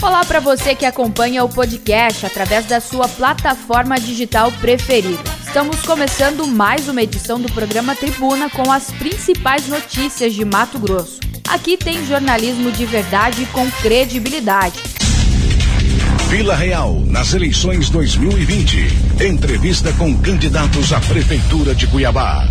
Olá para você que acompanha o podcast através da sua plataforma digital preferida. Estamos começando mais uma edição do programa Tribuna com as principais notícias de Mato Grosso. Aqui tem jornalismo de verdade com credibilidade. Vila Real, nas eleições 2020. Entrevista com candidatos à Prefeitura de Cuiabá.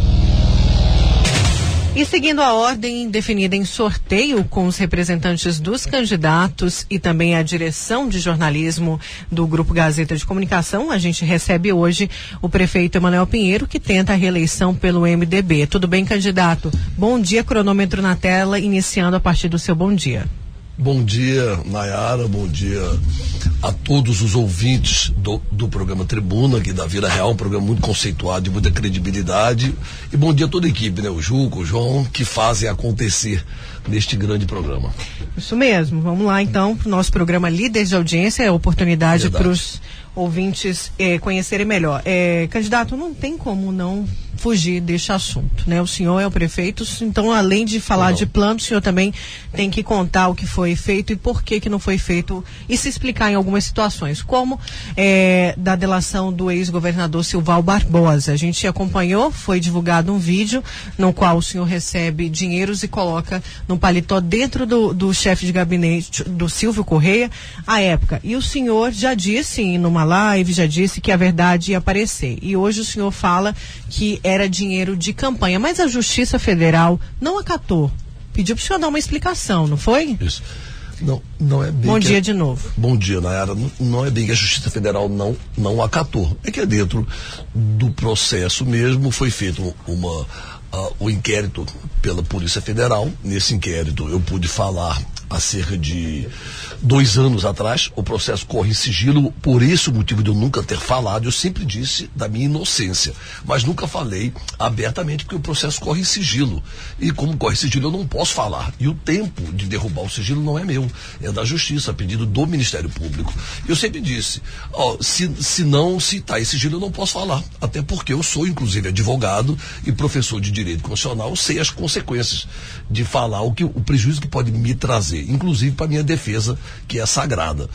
E seguindo a ordem definida em sorteio com os representantes dos candidatos e também a direção de jornalismo do Grupo Gazeta de Comunicação, a gente recebe hoje o prefeito Emanuel Pinheiro, que tenta a reeleição pelo MDB. Tudo bem, candidato? Bom dia, cronômetro na tela, iniciando a partir do seu bom dia. Bom dia, Nayara, bom dia a todos os ouvintes do, do programa Tribuna, aqui da Vila Real, um programa muito conceituado, de muita credibilidade. E bom dia a toda a equipe, né? O Juco, o João, que fazem acontecer neste grande programa. Isso mesmo. Vamos lá então para o nosso programa Líderes de Audiência, é oportunidade para os ouvintes eh, conhecerem melhor. Eh, candidato, não tem como não fugir deste assunto, né? O senhor é o prefeito, então além de falar de plano, o senhor também tem que contar o que foi feito e por que que não foi feito e se explicar em algumas situações, como é, da delação do ex-governador Silval Barbosa. A gente acompanhou, foi divulgado um vídeo no qual o senhor recebe dinheiros e coloca no paletó dentro do, do chefe de gabinete do Silvio Correia, à época. E o senhor já disse numa live, já disse que a verdade ia aparecer. E hoje o senhor fala que era dinheiro de campanha. Mas a Justiça Federal não acatou. Pediu para o senhor dar uma explicação, não foi? Isso. Não, não é bem. Bom dia a, de novo. Bom dia, Nayara. Não, não é bem que a Justiça Federal não, não acatou. É que é dentro do processo mesmo foi feito uma. Uh, o inquérito pela Polícia Federal. Nesse inquérito eu pude falar há cerca de dois anos atrás. O processo corre em sigilo, por esse motivo de eu nunca ter falado. Eu sempre disse da minha inocência, mas nunca falei abertamente, porque o processo corre em sigilo. E como corre em sigilo, eu não posso falar. E o tempo de derrubar o sigilo não é meu, é da Justiça, a pedido do Ministério Público. Eu sempre disse: ó, se, se não citar esse sigilo, eu não posso falar. Até porque eu sou, inclusive, advogado e professor de direito constitucional, sei as consequências de falar o, que, o prejuízo que pode me trazer, inclusive para minha defesa que é sagrada.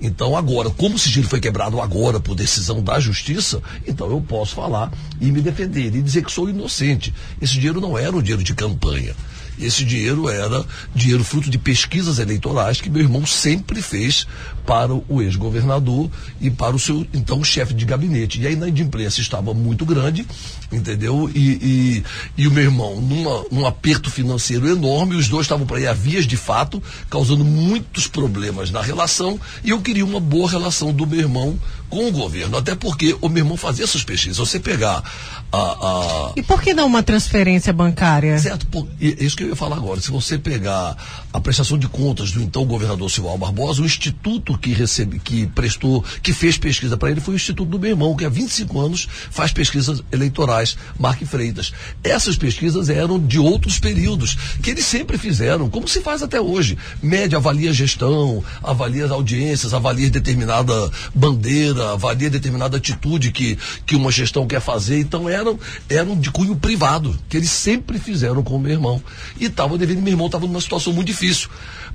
Então, agora, como o sigilo foi quebrado agora por decisão da justiça, então eu posso falar e me defender e dizer que sou inocente. Esse dinheiro não era o dinheiro de campanha. Esse dinheiro era dinheiro fruto de pesquisas eleitorais que meu irmão sempre fez para o ex-governador e para o seu então chefe de gabinete. E na imprensa estava muito grande, entendeu? E, e, e o meu irmão, numa, num aperto financeiro enorme, os dois estavam para ir a vias de fato, causando muitos problemas na relação, e eu queria uma boa relação do meu irmão com o governo, até porque o meu irmão fazia essas pesquisas. Você pegar a, a... E por que não uma transferência bancária? Certo, por, é isso que eu ia falar agora. Se você pegar a prestação de contas do então governador Silval Barbosa, o instituto que recebe, que prestou, que fez pesquisa para ele foi o Instituto do meu irmão, que há 25 anos faz pesquisas eleitorais, Marque Freitas. Essas pesquisas eram de outros períodos, que eles sempre fizeram, como se faz até hoje. Média avalia gestão, avalia as audiências, avalia determinada bandeira, avalia determinada atitude que, que uma gestão quer fazer. Então eram, eram de cunho privado, que eles sempre fizeram com o meu irmão. E estava devendo, meu irmão estava numa situação muito difícil.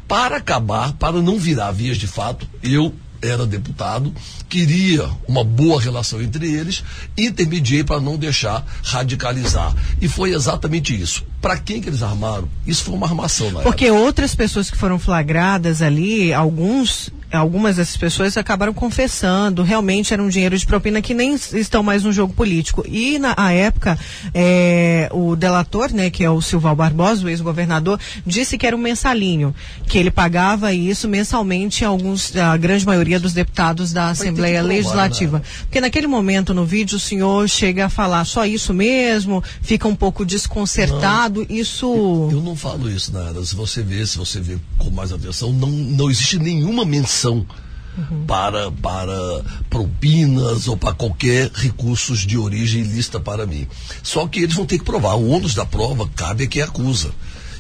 Para acabar, para não virar vias de fato, eu era deputado, queria uma boa relação entre eles, intermediei para não deixar radicalizar. E foi exatamente isso. Para quem que eles armaram? Isso foi uma armação na Porque época. outras pessoas que foram flagradas ali, alguns algumas dessas pessoas acabaram confessando, realmente era um dinheiro de propina que nem estão mais no jogo político. E na época, é, o delator, né, que é o Silval Barbosa, o ex-governador, disse que era um mensalinho, que ele pagava isso mensalmente a alguns, a grande maioria dos deputados da Assembleia Legislativa. Né? Porque naquele momento no vídeo o senhor chega a falar só isso mesmo, fica um pouco desconcertado, não, isso... Eu, eu, não falo isso, nada. Se você vê, se você vê com mais atenção, não, não existe nenhuma menção Uhum. para, para propinas ou para qualquer recursos de origem ilícita para mim. Só que eles vão ter que provar. O ônus da prova cabe a quem acusa.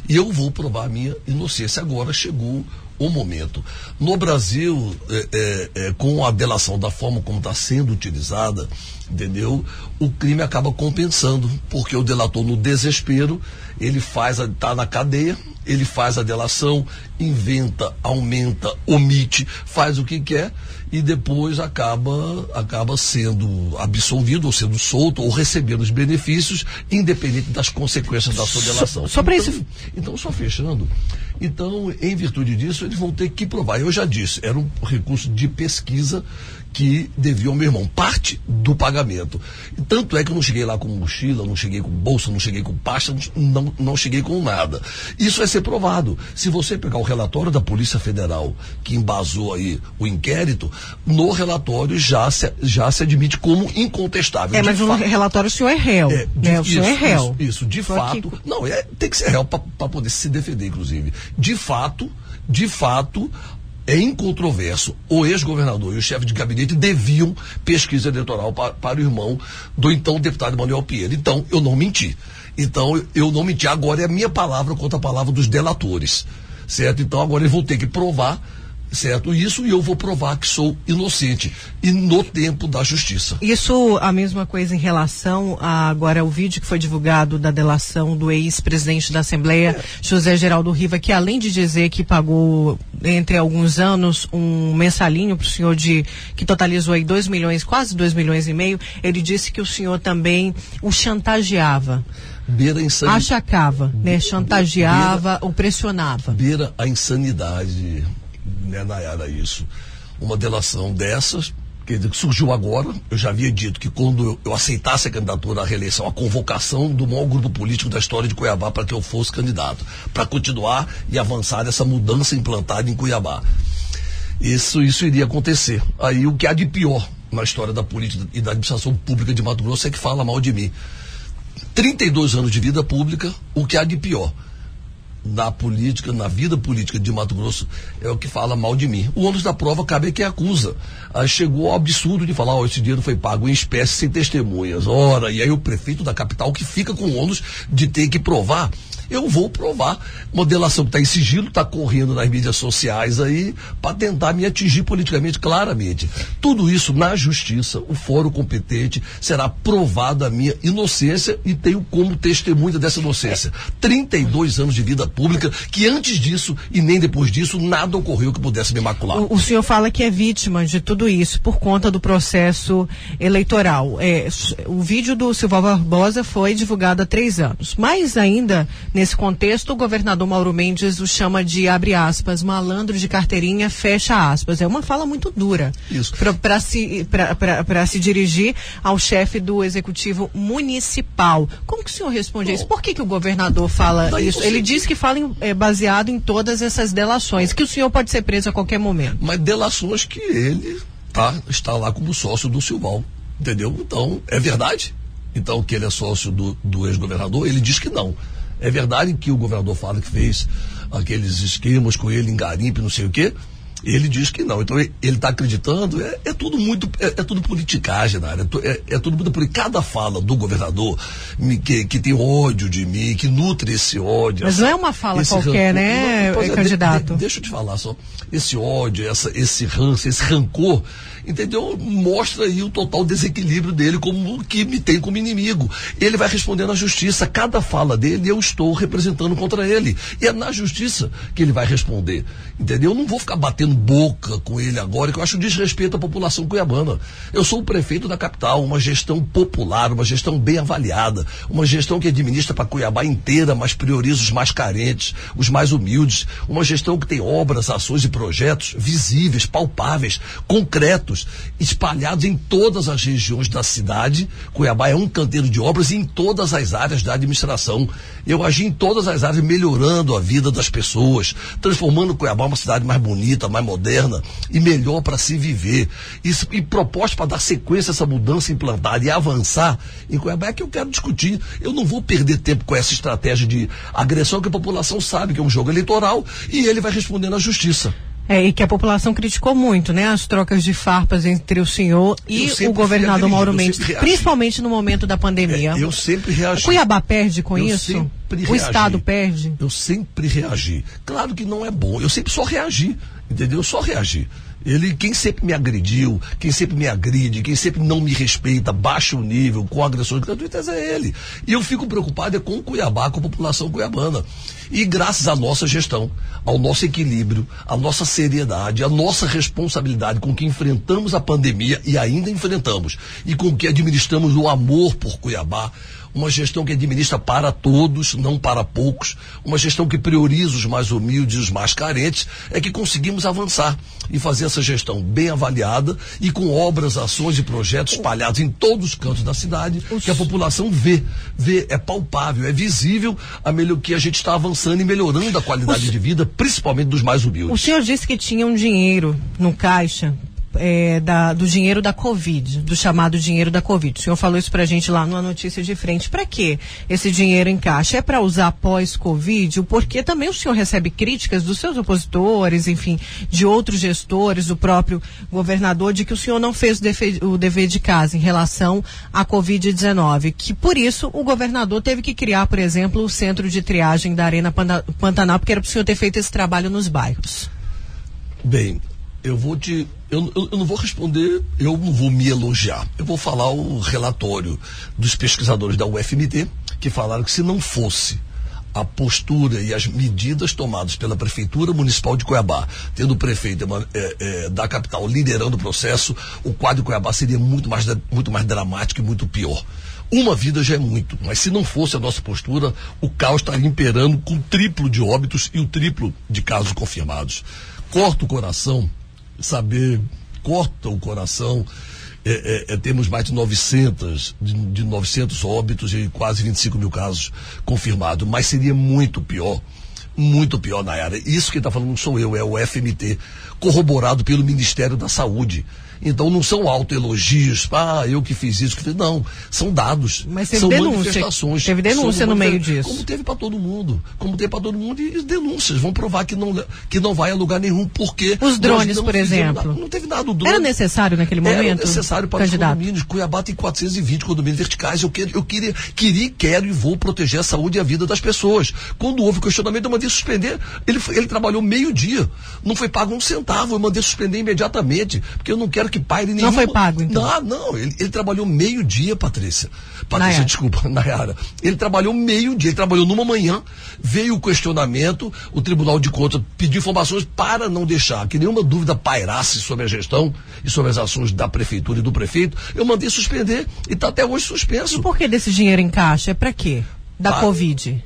E eu vou provar a minha inocência. Agora chegou o momento. No Brasil, é, é, é, com a delação da forma como está sendo utilizada, entendeu? O crime acaba compensando, porque o delator, no desespero, ele faz, está na cadeia, ele faz a delação, inventa, aumenta, omite, faz o que quer e depois acaba, acaba sendo absolvido, ou sendo solto, ou recebendo os benefícios, independente das consequências da sua delação. Só, só para então, isso. Então, só fechando. Então, em virtude disso, eles vão ter que provar. Eu já disse, era um recurso de pesquisa que devia ao meu irmão, parte do pagamento. Tanto é que eu não cheguei lá com mochila, não cheguei com bolsa, não cheguei com pasta, não, não cheguei com nada. Isso vai ser provado. Se você pegar o relatório da Polícia Federal, que embasou aí o inquérito, no relatório já se, já se admite como incontestável. É, mas no relatório o senhor é réu. É, de, né? O senhor é réu. Isso, isso de Só fato. Que... Não, é, tem que ser réu para poder se defender, inclusive. De fato, de fato, é incontroverso, o ex-governador e o chefe de gabinete deviam pesquisa eleitoral para, para o irmão do então deputado Manuel Pinheiro. Então, eu não menti. Então, eu não menti. Agora é a minha palavra contra a palavra dos delatores. Certo? Então, agora eles vão ter que provar certo? Isso e eu vou provar que sou inocente e no tempo da justiça. Isso a mesma coisa em relação a agora o vídeo que foi divulgado da delação do ex-presidente da Assembleia, é. José Geraldo Riva, que além de dizer que pagou entre alguns anos um mensalinho para o senhor de que totalizou aí 2 milhões, quase 2 milhões e meio, ele disse que o senhor também o chantageava. Beira a insanidade. Achacava, né? Chantageava beira, ou pressionava. Beira a insanidade né, Nayara, isso. Uma delação dessas, que surgiu agora, eu já havia dito que quando eu aceitasse a candidatura à reeleição, a convocação do maior grupo político da história de Cuiabá para que eu fosse candidato, para continuar e avançar essa mudança implantada em Cuiabá. Isso, isso iria acontecer. Aí o que há de pior na história da política e da administração pública de Mato Grosso é que fala mal de mim. 32 anos de vida pública, o que há de pior na política, na vida política de Mato Grosso, é o que fala mal de mim. O ônus da prova cabe a quem acusa. Aí chegou ao absurdo de falar, oh, esse dinheiro foi pago em espécie sem testemunhas. Ora, e aí o prefeito da capital que fica com o ônus de ter que provar eu vou provar. Modelação que está em sigilo, está correndo nas mídias sociais aí, para tentar me atingir politicamente, claramente. Tudo isso na justiça, o fórum competente será provada a minha inocência e tenho como testemunha dessa inocência. 32 anos de vida pública, que antes disso e nem depois disso, nada ocorreu que pudesse me macular. O, o senhor fala que é vítima de tudo isso por conta do processo eleitoral. É, o vídeo do Silval Barbosa foi divulgado há três anos. Mais ainda, Nesse contexto, o governador Mauro Mendes o chama de, abre aspas, malandro de carteirinha, fecha aspas. É uma fala muito dura. Isso. Para se, se dirigir ao chefe do executivo municipal. Como que o senhor responde a isso? Por que, que o governador fala isso? Ele diz que fala em, é, baseado em todas essas delações, que o senhor pode ser preso a qualquer momento. Mas delações que ele tá, está lá como sócio do Silval. Entendeu? Então, é verdade? Então, que ele é sócio do, do ex-governador, ele diz que não. É verdade que o governador fala que fez aqueles esquemas com ele em garimpe, não sei o quê. Ele diz que não. Então ele está acreditando, é, é, tudo muito, é, é, tudo politicagem, né? é, é, tudo muito por cada fala do governador que, que tem ódio de mim, que nutre esse ódio. Mas essa, não é uma fala qualquer, rancor, né, não, é, candidato? De, de, deixa eu te falar só. Esse ódio, essa, esse ranço, esse rancor entendeu? Mostra aí o total desequilíbrio dele como que me tem como inimigo. Ele vai responder na justiça. Cada fala dele eu estou representando contra ele. E é na justiça que ele vai responder. Entendeu? Eu não vou ficar batendo boca com ele agora, que eu acho desrespeito à população cuiabana. Eu sou o prefeito da capital, uma gestão popular, uma gestão bem avaliada, uma gestão que administra para Cuiabá inteira, mas prioriza os mais carentes, os mais humildes, uma gestão que tem obras, ações e projetos visíveis, palpáveis, concretos espalhados em todas as regiões da cidade. Cuiabá é um canteiro de obras em todas as áreas da administração. Eu agi em todas as áreas, melhorando a vida das pessoas, transformando Cuiabá uma cidade mais bonita, mais moderna e melhor para se viver. E proposta para dar sequência a essa mudança implantada e avançar em Cuiabá é que eu quero discutir. Eu não vou perder tempo com essa estratégia de agressão que a população sabe que é um jogo eleitoral e ele vai responder na justiça. É, e que a população criticou muito, né? As trocas de farpas entre o senhor e o governador Mauro Mendes, principalmente no momento da pandemia. É, eu sempre reagi. O Cuiabá perde com eu isso? o reagi. Estado perde? Eu sempre reagi. Claro que não é bom. Eu sempre só reagi. Entendeu? Eu só reagi. Ele, quem sempre me agrediu, quem sempre me agride, quem sempre não me respeita, baixa o nível, com agressões gratuitas é ele. E eu fico preocupado é com Cuiabá, com a população cuiabana. E graças à nossa gestão, ao nosso equilíbrio, à nossa seriedade, à nossa responsabilidade com que enfrentamos a pandemia e ainda enfrentamos, e com que administramos o amor por Cuiabá, uma gestão que administra para todos, não para poucos, uma gestão que prioriza os mais humildes e os mais carentes, é que conseguimos avançar e fazer essa gestão bem avaliada e com obras, ações e projetos espalhados em todos os cantos da cidade, que a população vê, vê, é palpável, é visível a melhor que a gente está avançando e melhorando a qualidade de vida, principalmente dos mais humildes. O senhor disse que tinha um dinheiro no caixa é, da, do dinheiro da Covid, do chamado dinheiro da Covid. O senhor falou isso pra gente lá numa notícia de frente. Para que esse dinheiro em caixa? É para usar pós-Covid? O porquê também o senhor recebe críticas dos seus opositores, enfim, de outros gestores, do próprio governador, de que o senhor não fez o dever, o dever de casa em relação à Covid-19. Que por isso o governador teve que criar, por exemplo, o centro de triagem da Arena Pantanal, porque era para o senhor ter feito esse trabalho nos bairros. Bem, eu vou te. Eu, eu, não vou responder, eu não vou me elogiar. Eu vou falar o relatório dos pesquisadores da UFMT, que falaram que se não fosse a postura e as medidas tomadas pela Prefeitura Municipal de Cuiabá, tendo o prefeito é, é, da capital liderando o processo, o quadro de Cuiabá seria muito mais, muito mais dramático e muito pior. Uma vida já é muito, mas se não fosse a nossa postura, o caos estaria imperando com o triplo de óbitos e o triplo de casos confirmados. Corta o coração saber, corta o coração. É, é, é, temos mais de 900, de, de 900 óbitos e quase 25 mil casos confirmados. Mas seria muito pior, muito pior na área. Isso que está falando não sou eu, é o FMT, corroborado pelo Ministério da Saúde. Então não são autoelogios, ah, eu que fiz isso, que fiz. Não, são dados. Mas teve são denúncia. manifestações. Teve denúncia no meio disso. Como teve para todo mundo. Como teve para todo mundo e denúncias. Vão provar que não, que não vai a lugar nenhum, porque. Os drones, por exemplo. Nada, não teve nada. O drone, Era necessário naquele momento? Era necessário para candidato. os condomínios. Cuiabá tem 420 condomínios verticais. Eu, quero, eu queria, queria, quero e vou proteger a saúde e a vida das pessoas. Quando houve questionamento, eu mandei suspender. Ele, ele trabalhou meio dia. Não foi pago um centavo. Eu mandei suspender imediatamente. Porque eu não quero que paire nenhum. Não foi pago, então? Não, não. Ele, ele trabalhou meio dia, Patrícia. Patrícia, Nayara. desculpa, Nayara. Ele trabalhou meio dia, ele trabalhou numa manhã, veio o questionamento, o Tribunal de Contas pediu informações para não deixar que nenhuma dúvida pairasse sobre a gestão e sobre as ações da Prefeitura e do prefeito. Eu mandei suspender e está até hoje suspenso. E por que desse dinheiro em caixa? É para quê? Da para... Covid?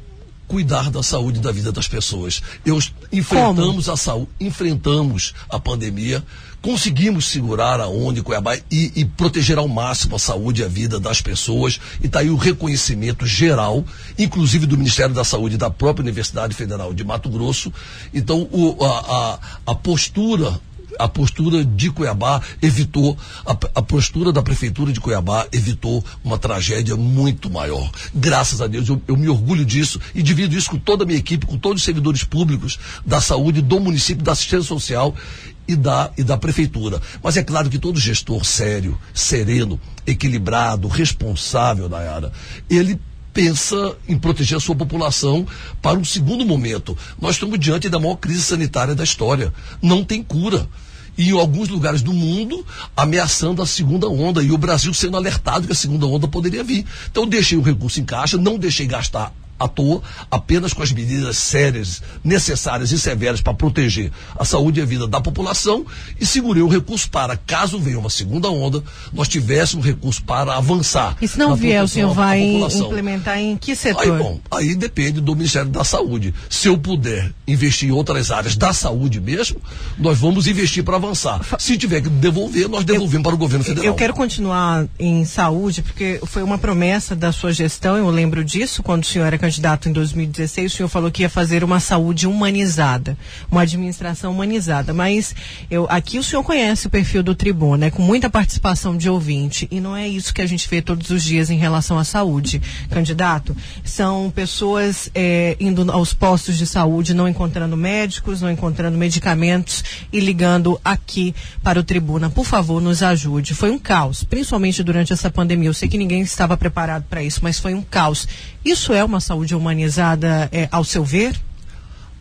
cuidar da saúde e da vida das pessoas. Eu enfrentamos Como? a saúde, enfrentamos a pandemia conseguimos segurar a onda Cuiabá e, e, proteger ao máximo a saúde e a vida das pessoas. E está aí o reconhecimento geral, inclusive do Ministério da Saúde e da própria Universidade Federal de Mato Grosso. Então, o, a, a, a postura a postura de Cuiabá evitou, a, a, postura da Prefeitura de Cuiabá evitou uma tragédia muito maior. Graças a Deus, eu, eu, me orgulho disso e divido isso com toda a minha equipe, com todos os servidores públicos da saúde, do município, da assistência social e da, e da prefeitura. Mas é claro que todo gestor sério, sereno, equilibrado, responsável, Nayara, ele pensa em proteger a sua população para um segundo momento. Nós estamos diante da maior crise sanitária da história. Não tem cura e em alguns lugares do mundo ameaçando a segunda onda e o Brasil sendo alertado que a segunda onda poderia vir. Então deixei o recurso em caixa, não deixei gastar toa, apenas com as medidas sérias, necessárias e severas para proteger a saúde e a vida da população e segurei o recurso para, caso venha uma segunda onda, nós tivéssemos recurso para avançar. E se não vier, o senhor vai implementar em que setor? Aí, bom, aí depende do Ministério da Saúde. Se eu puder investir em outras áreas da saúde mesmo, nós vamos investir para avançar. Se tiver que devolver, nós devolvemos eu, para o governo federal. Eu quero continuar em saúde, porque foi uma promessa da sua gestão, eu lembro disso, quando o senhor era candidato em 2016, o senhor falou que ia fazer uma saúde humanizada, uma administração humanizada. Mas eu, aqui o senhor conhece o perfil do Tribuna, né? Com muita participação de ouvinte. E não é isso que a gente vê todos os dias em relação à saúde, candidato. São pessoas é, indo aos postos de saúde, não encontrando médicos, não encontrando medicamentos e ligando aqui para o Tribuna. Por favor, nos ajude. Foi um caos, principalmente durante essa pandemia. Eu sei que ninguém estava preparado para isso, mas foi um caos. Isso é uma saúde humanizada, é, ao seu ver?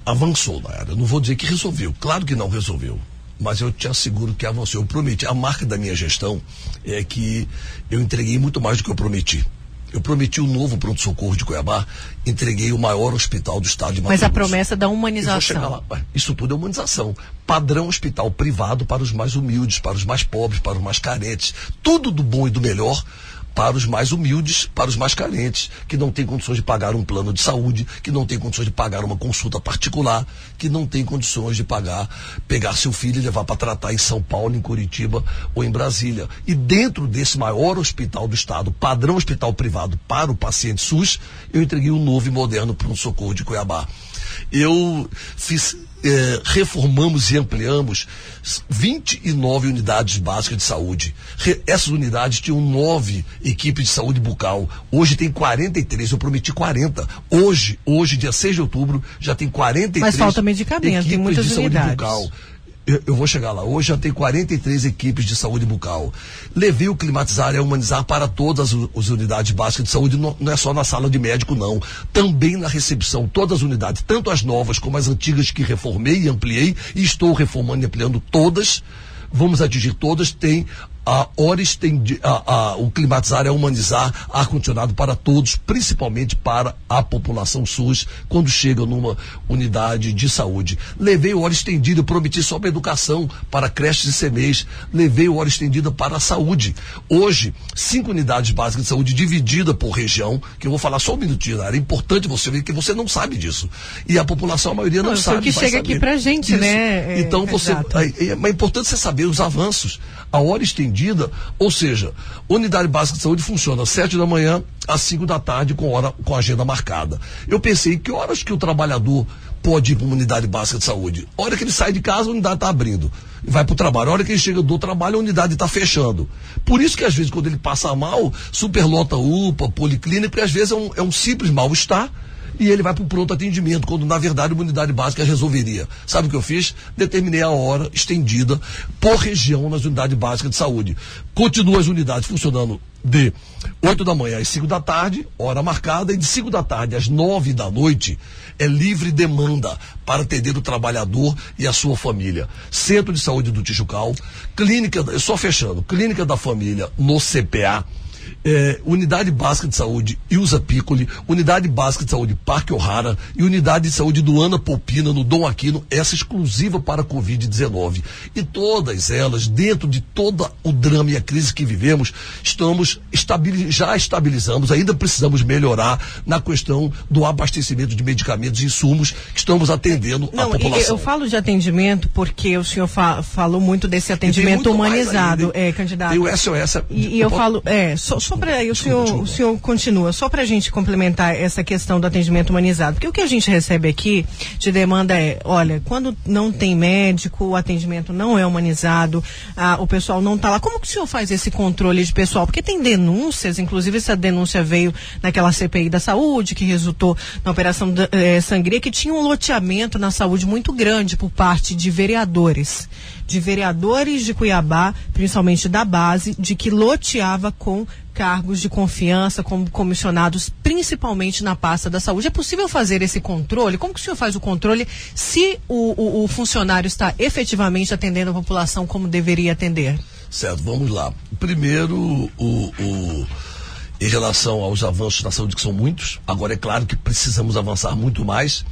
Avançou, Nayara. Não vou dizer que resolveu. Claro que não resolveu. Mas eu te asseguro que avançou. Eu prometi. A marca da minha gestão é que eu entreguei muito mais do que eu prometi. eu prometi o um novo pronto-socorro de Cuiabá, entreguei o maior hospital do estado de Mato Mas a promessa da humanização. Isso tudo é humanização. Padrão hospital privado para os mais humildes, para os mais pobres, para os mais carentes. Tudo do bom e do melhor para os mais humildes, para os mais carentes, que não têm condições de pagar um plano de saúde, que não têm condições de pagar uma consulta particular, que não têm condições de pagar, pegar seu filho e levar para tratar em São Paulo, em Curitiba ou em Brasília. E dentro desse maior hospital do Estado, padrão hospital privado para o paciente SUS, eu entreguei um novo e moderno pronto-socorro de Cuiabá. Eu fiz eh, reformamos e ampliamos 29 unidades básicas de saúde. Re, essas unidades tinham nove equipes de saúde bucal. Hoje tem 43, eu prometi 40. Hoje, hoje, dia 6 de outubro, já tem 43 Mas falta medicamento, tem muitas de unidades. saúde bucal eu, eu, vou chegar lá. Hoje já tem 43 equipes de saúde bucal. Levei o climatizar e humanizar para todas as unidades básicas de saúde, não, não, é só na sala de médico, não. Também na recepção, todas as unidades, tanto as novas como as antigas que reformei e ampliei, e estou reformando e ampliando todas. Vamos atingir todas, tem a hora estendi, a, a, o climatizar é humanizar ar-condicionado para todos, principalmente para a população SUS, quando chega numa unidade de saúde. Levei hora estendida, prometi só para educação, para creches e CMEs, levei hora estendida para a saúde. Hoje, cinco unidades básicas de saúde dividida por região, que eu vou falar só um minutinho, é importante você ver que você não sabe disso. E a população, a maioria não, não sabe. O que chega saber. aqui pra gente, Isso. né? É, então você. É, é, é importante você saber os avanços. A hora estendida, ou seja, unidade básica de saúde funciona às sete da manhã às cinco da tarde com hora com agenda marcada. Eu pensei que horas que o trabalhador pode ir para uma unidade básica de saúde? A hora que ele sai de casa, a unidade está abrindo. Vai para o trabalho. A hora que ele chega do trabalho, a unidade está fechando. Por isso que às vezes quando ele passa mal, superlota UPA, policlínica, porque às vezes é um, é um simples mal-estar e ele vai para o pronto atendimento, quando na verdade uma unidade básica resolveria. Sabe o que eu fiz? Determinei a hora estendida por região nas unidades básicas de saúde. Continua as unidades funcionando de 8 da manhã às 5 da tarde, hora marcada, e de 5 da tarde às 9 da noite é livre demanda para atender o trabalhador e a sua família. Centro de Saúde do Tijucal, clínica, só fechando, clínica da família no CPA é, Unidade Básica de Saúde Ilza Piccoli, Unidade Básica de Saúde Parque O'Hara e Unidade de Saúde do Ana Popina, no Dom Aquino, essa exclusiva para a Covid-19. E todas elas, dentro de todo o drama e a crise que vivemos, estamos estabiliz já estabilizamos, ainda precisamos melhorar na questão do abastecimento de medicamentos e insumos que estamos atendendo Não, a população. Eu falo de atendimento porque o senhor fa falou muito desse atendimento humanizado, é, candidato. Tem o SOS. E, e eu falo, é, só, só o senhor, o senhor continua, só para a gente complementar essa questão do atendimento humanizado, porque o que a gente recebe aqui de demanda é, olha, quando não tem médico, o atendimento não é humanizado, ah, o pessoal não está lá. Como que o senhor faz esse controle de pessoal? Porque tem denúncias, inclusive essa denúncia veio naquela CPI da saúde, que resultou na operação eh, Sangria, que tinha um loteamento na saúde muito grande por parte de vereadores de vereadores de Cuiabá, principalmente da base, de que loteava com cargos de confiança, como comissionados, principalmente na pasta da saúde. É possível fazer esse controle? Como que o senhor faz o controle se o, o, o funcionário está efetivamente atendendo a população como deveria atender? Certo, vamos lá. Primeiro, o, o, em relação aos avanços na saúde, que são muitos, agora é claro que precisamos avançar muito mais.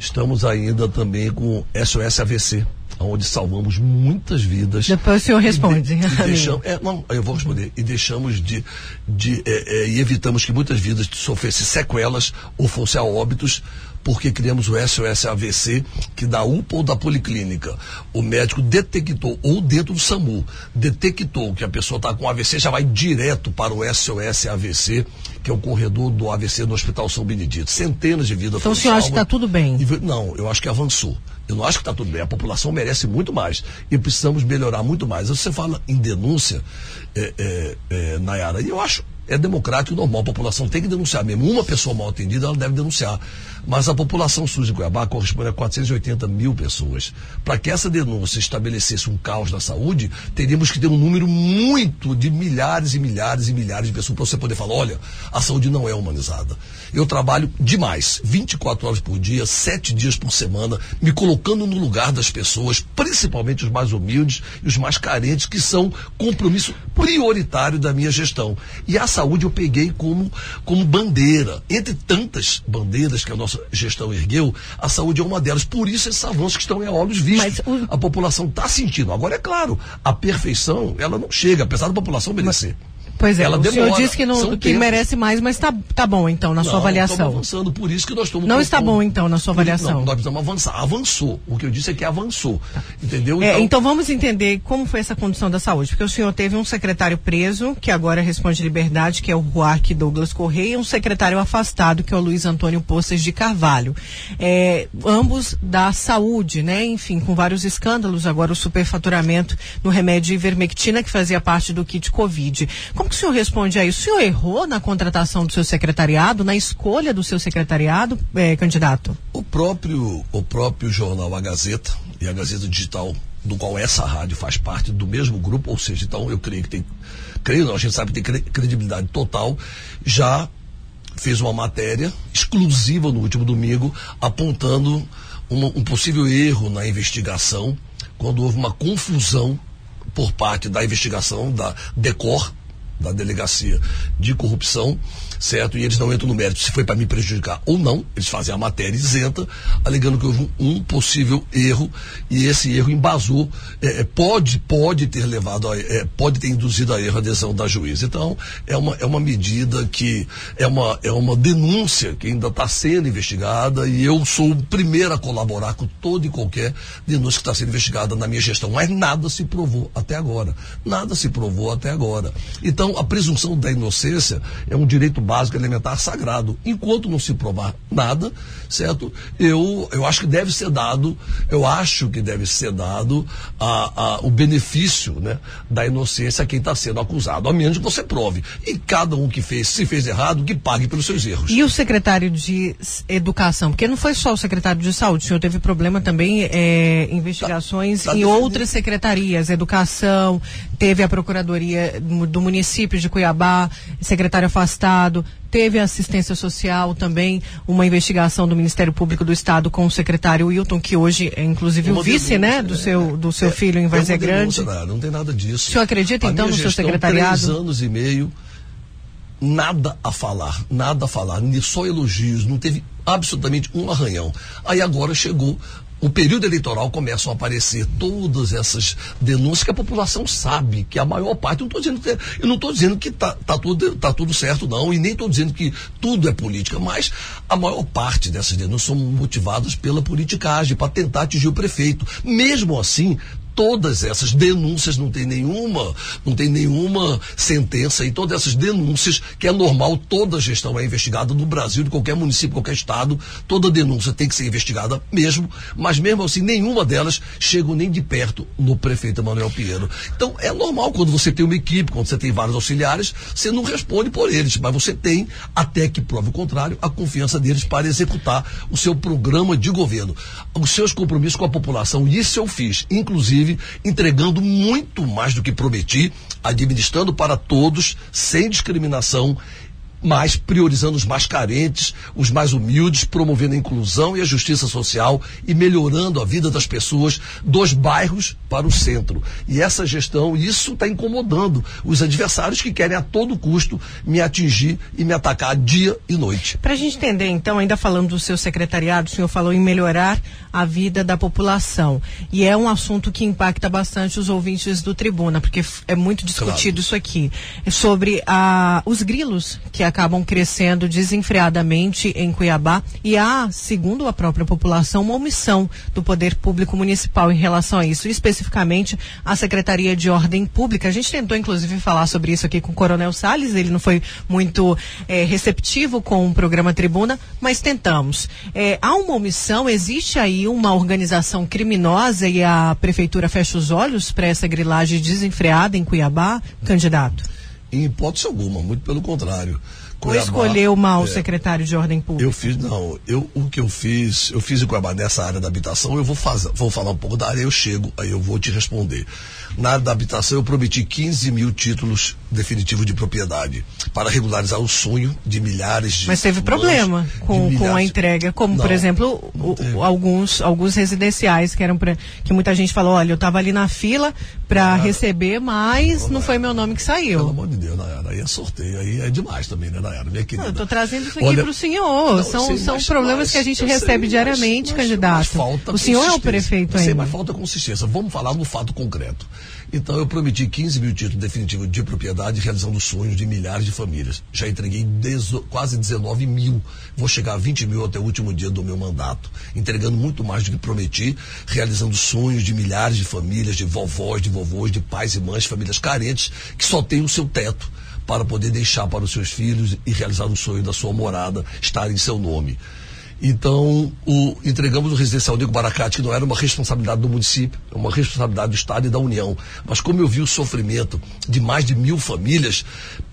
Estamos ainda também com SOS AVC, onde salvamos muitas vidas. Depois o senhor responde. E, de, e deixamos, é, não, eu vou responder. E deixamos de. de é, é, e evitamos que muitas vidas sofressem sequelas ou fossem a óbitos, porque criamos o SOS AVC, que da UPA ou da policlínica, o médico detectou, ou dentro do SAMU, detectou que a pessoa está com AVC, já vai direto para o SOS AVC, que é o corredor do AVC no Hospital São Benedito. Centenas de vidas Então o senhor acha que está tudo bem? Não, eu acho que avançou. Eu não acho que está tudo bem. A população merece muito mais. E precisamos melhorar muito mais. Você fala em denúncia, é, é, é, Nayara, e eu acho é democrático e normal. A população tem que denunciar mesmo. Uma pessoa mal atendida, ela deve denunciar. Mas a população SUS de Cuiabá corresponde a 480 mil pessoas. Para que essa denúncia estabelecesse um caos na saúde, teríamos que ter um número muito de milhares e milhares e milhares de pessoas para você poder falar: olha, a saúde não é humanizada. Eu trabalho demais, 24 horas por dia, sete dias por semana, me colocando no lugar das pessoas, principalmente os mais humildes e os mais carentes, que são compromisso prioritário da minha gestão. E a saúde eu peguei como, como bandeira. Entre tantas bandeiras que a nossa gestão ergueu, a saúde é uma delas. Por isso esses avanços que estão em olhos vistos. O... A população está sentindo. Agora, é claro, a perfeição, ela não chega, apesar da população merecer. Mas... Pois é, Ela o demora, senhor disse que, não, que merece mais, mas está tá bom então na não, sua avaliação. Avançando, por isso que nós estamos. Não está bom então na sua avaliação. Não, nós precisamos avançar. Avançou. O que eu disse é que avançou. Entendeu? É, então, então vamos entender como foi essa condição da saúde. Porque o senhor teve um secretário preso, que agora responde liberdade, que é o Ruarque Douglas Correia, e um secretário afastado, que é o Luiz Antônio Poças de Carvalho. É, ambos da saúde, né? Enfim, com vários escândalos, agora o superfaturamento no remédio ivermectina, que fazia parte do kit Covid. Como que o senhor responde a isso? O senhor errou na contratação do seu secretariado, na escolha do seu secretariado, é, candidato? O próprio, o próprio jornal A Gazeta e a Gazeta Digital, do qual essa rádio faz parte do mesmo grupo, ou seja, então eu creio que tem, creio não, a gente sabe que tem credibilidade total, já fez uma matéria exclusiva no último domingo, apontando uma, um possível erro na investigação, quando houve uma confusão por parte da investigação da DECOR, da delegacia de corrupção, certo? E eles não entram no mérito se foi para me prejudicar ou não. Eles fazem a matéria isenta, alegando que houve um, possível erro e esse erro embasou, é, é pode, pode ter levado, a, é, pode ter induzido a erro a adesão da juíza. Então, é uma, é uma medida que é uma, é uma denúncia que ainda está sendo investigada e eu sou o primeiro a colaborar com toda e qualquer denúncia que está sendo investigada na minha gestão. Mas nada se provou até agora. Nada se provou até agora. Então, a presunção da inocência é um direito básico elementar sagrado. Enquanto não se provar nada, certo? Eu, eu acho que deve ser dado, eu acho que deve ser dado a, a, o benefício né, da inocência a quem está sendo acusado, a menos que você prove. E cada um que fez, se fez errado, que pague pelos seus erros. E o secretário de Educação? Porque não foi só o secretário de Saúde, o senhor teve problema também, é, investigações tá, tá em definido. outras secretarias, Educação, teve a Procuradoria do município de Cuiabá, secretário afastado, teve a assistência social também, uma investigação do Ministério Público do Estado com o secretário Wilton, que hoje é inclusive uma o vice, né, denúncia, né, do seu, do seu é, filho em é Grande. Denúncia, não tem nada disso. O senhor acredita a então no gestão, seu secretariado? Três anos e meio, nada a falar, nada a falar, só elogios, não teve absolutamente um arranhão. Aí agora chegou o período eleitoral começam a aparecer todas essas denúncias que a população sabe que a maior parte, não tô dizendo que, eu não estou dizendo que está tá tudo, tá tudo certo, não, e nem estou dizendo que tudo é política, mas a maior parte dessas denúncias são motivadas pela politicagem, para tentar atingir o prefeito. Mesmo assim, todas essas denúncias, não tem nenhuma, não tem nenhuma sentença e todas essas denúncias, que é normal, toda gestão é investigada no Brasil, de qualquer município, qualquer estado, toda denúncia tem que ser investigada mesmo, mas mesmo assim nenhuma delas chega nem de perto no prefeito Emanuel Pinheiro. Então é normal quando você tem uma equipe, quando você tem vários auxiliares, você não responde por eles, mas você tem, até que prove o contrário, a confiança deles para executar o seu programa de governo, os seus compromissos com a população, isso eu fiz, inclusive inclusive entregando muito mais do que prometi, administrando para todos, sem discriminação mas priorizando os mais carentes, os mais humildes, promovendo a inclusão e a justiça social e melhorando a vida das pessoas dos bairros para o centro. E essa gestão, isso está incomodando os adversários que querem a todo custo me atingir e me atacar dia e noite. Para a gente entender, então, ainda falando do seu secretariado, o senhor falou em melhorar a vida da população. E é um assunto que impacta bastante os ouvintes do Tribuna, porque é muito discutido claro. isso aqui. É sobre a, os grilos que acabam crescendo desenfreadamente em Cuiabá e há, segundo a própria população, uma omissão do poder público municipal em relação a isso, especificamente a Secretaria de Ordem Pública. A gente tentou, inclusive, falar sobre isso aqui com o Coronel Salles, ele não foi muito é, receptivo com o programa Tribuna, mas tentamos. É, há uma omissão, existe aí uma organização criminosa e a prefeitura fecha os olhos para essa grilagem desenfreada em Cuiabá, candidato? Em hipótese alguma, muito pelo contrário. Cuiabá, Ou escolheu mal o é, secretário de ordem pública? Eu fiz, não. Eu, o que eu fiz, eu fiz em Cuiabá nessa área da habitação, eu vou, fazer, vou falar um pouco da área, eu chego, aí eu vou te responder. Na área da habitação, eu prometi 15 mil títulos definitivos de propriedade para regularizar o sonho de milhares de. Mas teve problema com, com a entrega, como, não, por exemplo, o, alguns, alguns residenciais que eram pra, que muita gente falou: olha, eu estava ali na fila para receber, mas não, não foi meu nome que saiu. Pelo amor de Deus, Nayara, aí é sorteio, aí é demais também, né, Nayara? Minha querida. eu tô trazendo isso aqui para o senhor. Não, são são mas, problemas mas, que a gente recebe sei, diariamente, mas, candidato. o senhor é o prefeito ainda. Mas falta consistência. Vamos falar no fato concreto. Então eu prometi 15 mil títulos definitivos de propriedade, realizando sonhos de milhares de famílias. Já entreguei dezo, quase 19 mil. Vou chegar a 20 mil até o último dia do meu mandato. Entregando muito mais do que prometi, realizando sonhos de milhares de famílias, de vovós, de vovôs, de pais e mães, famílias carentes, que só têm o seu teto para poder deixar para os seus filhos e realizar o sonho da sua morada estar em seu nome. Então, o, entregamos o residencial Nico Baracate, que não era uma responsabilidade do município, é uma responsabilidade do Estado e da União. Mas como eu vi o sofrimento de mais de mil famílias,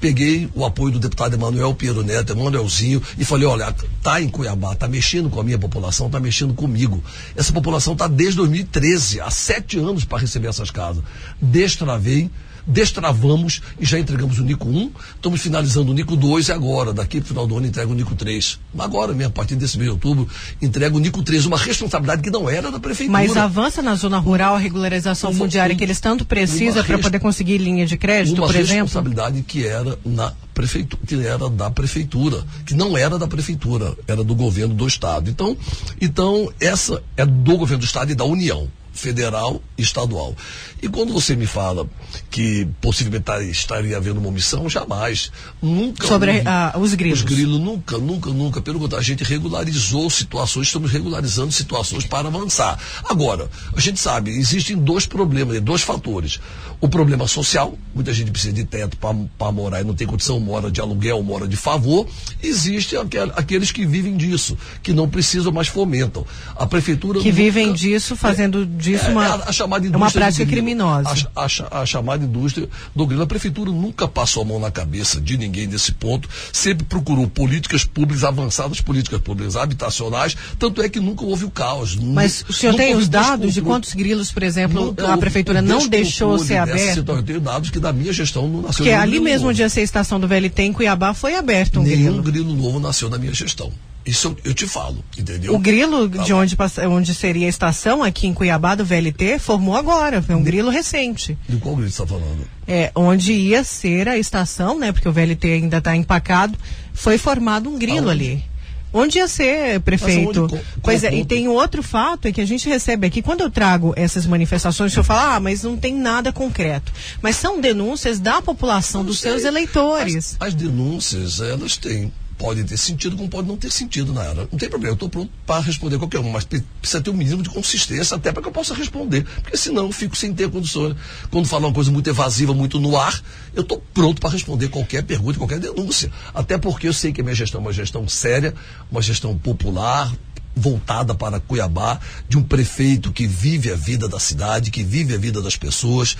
peguei o apoio do deputado Emanuel Piero Neto, Emanuelzinho, e falei, olha, tá em Cuiabá, tá mexendo com a minha população, tá mexendo comigo. Essa população tá desde 2013, há sete anos para receber essas casas. Destravei destravamos e já entregamos o Nico 1, estamos finalizando o Nico 2 e agora, daqui para o final do ano, entrega o Nico 3. Agora mesmo, a partir desse mês de outubro, entrega o Nico 3, uma responsabilidade que não era da prefeitura. Mas avança na zona rural a regularização uma, fundiária que eles tanto precisam para poder conseguir linha de crédito, por exemplo? Uma responsabilidade que era na prefeitura, que era da prefeitura, que não era da prefeitura, era do governo do estado. Então, então essa é do governo do estado e da União federal e estadual. E quando você me fala que possivelmente tá, estaria havendo uma omissão, jamais. Nunca. Sobre houve, uh, os grilos. Os grilos, nunca, nunca, nunca. Pelo contrário, a gente regularizou situações, estamos regularizando situações para avançar. Agora, a gente sabe, existem dois problemas, dois fatores. O problema social, muita gente precisa de teto para morar e não tem condição, mora de aluguel, mora de favor. Existe aquel, aqueles que vivem disso, que não precisam, mas fomentam. A prefeitura. Que nunca, vivem disso, fazendo é, disso uma, é, a, a chamada indústria uma prática criminosa. A, a, chamada indústria do grilo. A prefeitura nunca passou a mão na cabeça de ninguém nesse ponto, sempre procurou políticas públicas avançadas, políticas públicas habitacionais, tanto é que nunca houve o caos. Mas o senhor tem os dados de quantos grilos, por exemplo, nunca a prefeitura não deixou ser aberto? Eu tenho dados que da minha gestão não nasceu. Porque ali mesmo onde a estação do VLT em Cuiabá foi aberto um Nenhum grilo. grilo novo nasceu na minha gestão. Isso eu te falo, entendeu? O grilo tá de onde, onde seria a estação aqui em Cuiabá do VLT formou agora, foi um grilo recente. De qual grilo você está falando? É, onde ia ser a estação, né? Porque o VLT ainda está empacado, foi formado um grilo Aonde? ali. Onde ia ser prefeito? Onde, pois é, e tem outro fato é que a gente recebe aqui, quando eu trago essas manifestações, o senhor fala, ah, mas não tem nada concreto. Mas são denúncias da população, dos sei. seus eleitores. As, as denúncias, elas têm pode ter sentido, como pode não ter sentido na era. Não tem problema, eu estou pronto para responder qualquer um, mas precisa ter um mínimo de consistência até para que eu possa responder. Porque senão eu fico sem ter condições. Quando falar uma coisa muito evasiva, muito no ar, eu estou pronto para responder qualquer pergunta, qualquer denúncia. Até porque eu sei que a minha gestão é uma gestão séria, uma gestão popular, voltada para Cuiabá, de um prefeito que vive a vida da cidade, que vive a vida das pessoas,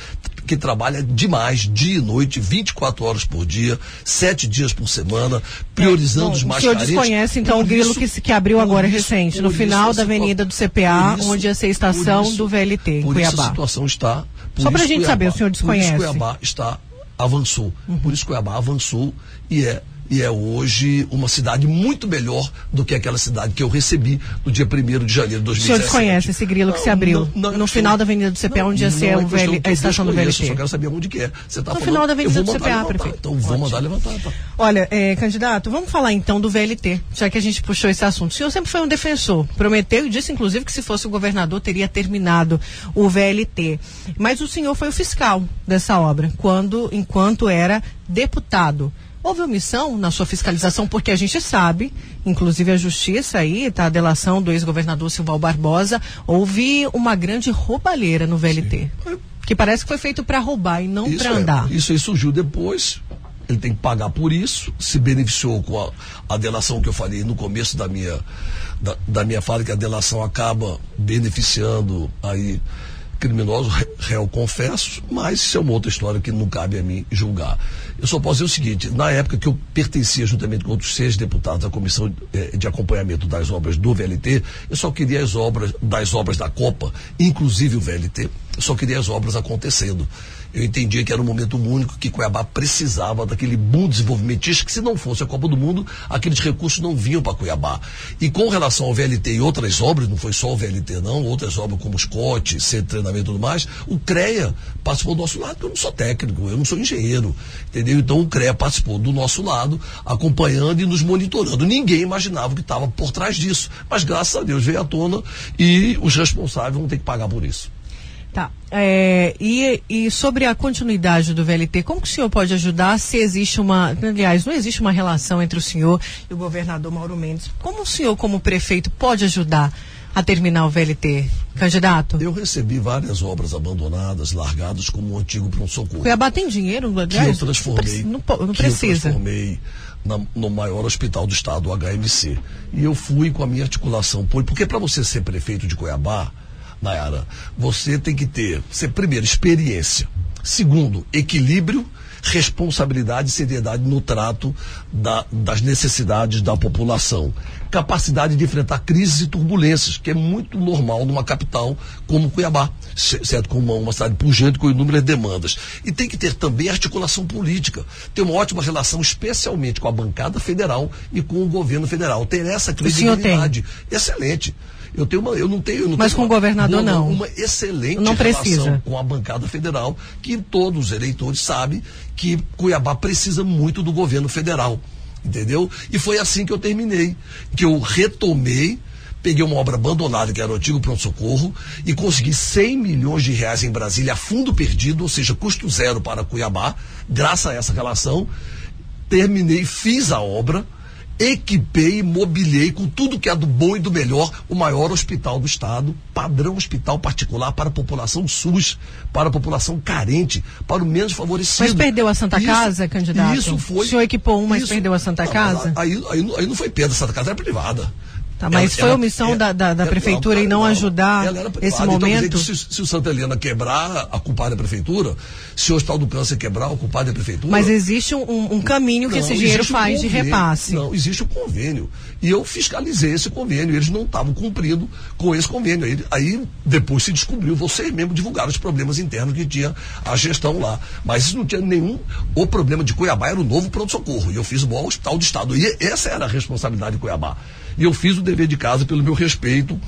que trabalha demais, dia e noite, 24 horas por dia, sete dias por semana, priorizando é, os mais carentes. O senhor desconhece, então, o grilo que, que abriu agora isso, recente, no final da avenida do CPA, isso, onde ia ser a estação isso, do VLT, em por Cuiabá. Isso a situação está... Só para a gente Cuiabá, saber, o senhor desconhece. Por isso Cuiabá está, avançou. Uhum. Por isso Cuiabá avançou e é e é hoje uma cidade muito melhor do que aquela cidade que eu recebi no dia 1 de janeiro de 2017. O senhor desconhece esse grilo que se abriu não, não, no final da Avenida do CPA, onde ia ser é VL, a estação do VLT? Eu só quero saber onde que é. Você tá no falando, final da Avenida do CPA, prefeito. Então vou mandar levantar. Tá. Olha, é, candidato, vamos falar então do VLT, já que a gente puxou esse assunto. O senhor sempre foi um defensor, prometeu e disse inclusive que se fosse o governador teria terminado o VLT. Mas o senhor foi o fiscal dessa obra, quando enquanto era deputado. Houve omissão na sua fiscalização, porque a gente sabe, inclusive a justiça aí, tá, a delação do ex-governador Silval Barbosa, houve uma grande roubalheira no VLT. Sim. Que parece que foi feito para roubar e não para é, andar. É, isso aí surgiu depois, ele tem que pagar por isso, se beneficiou com a, a delação que eu falei no começo da minha, da, da minha fala, que a delação acaba beneficiando aí criminoso, réu confesso, mas isso é uma outra história que não cabe a mim julgar. Eu só posso dizer o seguinte: na época que eu pertencia, juntamente com outros seis deputados, à comissão eh, de acompanhamento das obras do VLT, eu só queria as obras das obras da Copa, inclusive o VLT, eu só queria as obras acontecendo eu entendia que era um momento único que Cuiabá precisava daquele boom desenvolvimentista, que se não fosse a Copa do Mundo, aqueles recursos não vinham para Cuiabá. E com relação ao VLT e outras obras, não foi só o VLT não, outras obras como Scott, Centro de Treinamento e tudo mais, o CREA participou do nosso lado, eu não sou técnico, eu não sou engenheiro, entendeu? Então o CREA participou do nosso lado, acompanhando e nos monitorando. Ninguém imaginava o que estava por trás disso, mas graças a Deus veio à tona e os responsáveis vão ter que pagar por isso. Tá. É, e, e sobre a continuidade do VLT, como que o senhor pode ajudar se existe uma. Aliás, não existe uma relação entre o senhor e o governador Mauro Mendes. Como o senhor, como prefeito, pode ajudar a terminar o VLT, candidato? Eu recebi várias obras abandonadas, largadas como um antigo pronto-socorro. Cuiabá tem dinheiro, aliás, que eu transformei. Não, não, não precisa. eu transformei na, no maior hospital do estado, o HMC. E eu fui com a minha articulação. Porque para você ser prefeito de Cuiabá, Nayara, você tem que ter, ser, primeiro, experiência. Segundo, equilíbrio, responsabilidade e seriedade no trato da, das necessidades da população. Capacidade de enfrentar crises e turbulências, que é muito normal numa capital como Cuiabá, certo? Como uma, uma cidade pujante com inúmeras demandas. E tem que ter também articulação política. Ter uma ótima relação, especialmente com a bancada federal e com o governo federal. Ter essa credibilidade. Excelente. Eu tenho uma, eu não tenho, eu não mas tenho com uma, o governador uma, não. Uma excelente não precisa. relação com a bancada federal, que todos os eleitores sabem que Cuiabá precisa muito do governo federal, entendeu? E foi assim que eu terminei, que eu retomei peguei uma obra abandonada, que era o antigo pronto-socorro, e consegui 100 milhões de reais em Brasília a fundo perdido, ou seja, custo zero para Cuiabá, graças a essa relação. Terminei, fiz a obra, equipei mobilei com tudo que é do bom e do melhor o maior hospital do estado, padrão hospital particular para a população SUS, para a população carente, para o menos favorecido. Mas perdeu a Santa isso, Casa, candidato? Isso foi. O senhor equipou um, mas isso, perdeu a Santa Casa? Aí, aí, aí, não foi perda, a Santa Casa era privada. Tá, mas ela, foi omissão ela, da, da, da prefeitura em não, não ajudar esse então, momento? Então, se, se, o Santa Helena quebrar, a culpada é a prefeitura. Se o Hospital do Câncer quebrar, a culpada é a prefeitura. Mas existe um, um caminho que não, esse dinheiro faz um de repasse. Não, existe um convênio. E eu fiscalizei esse convênio. Eles não estavam cumprindo com esse convênio. Aí, aí depois se descobriu, vocês mesmo divulgaram os problemas internos que tinha a gestão lá. Mas isso não tinha nenhum. O problema de Cuiabá era o novo pronto-socorro. E eu fiz o maior hospital do Estado. E essa era a responsabilidade de Cuiabá. E eu fiz o dever de casa pelo meu respeito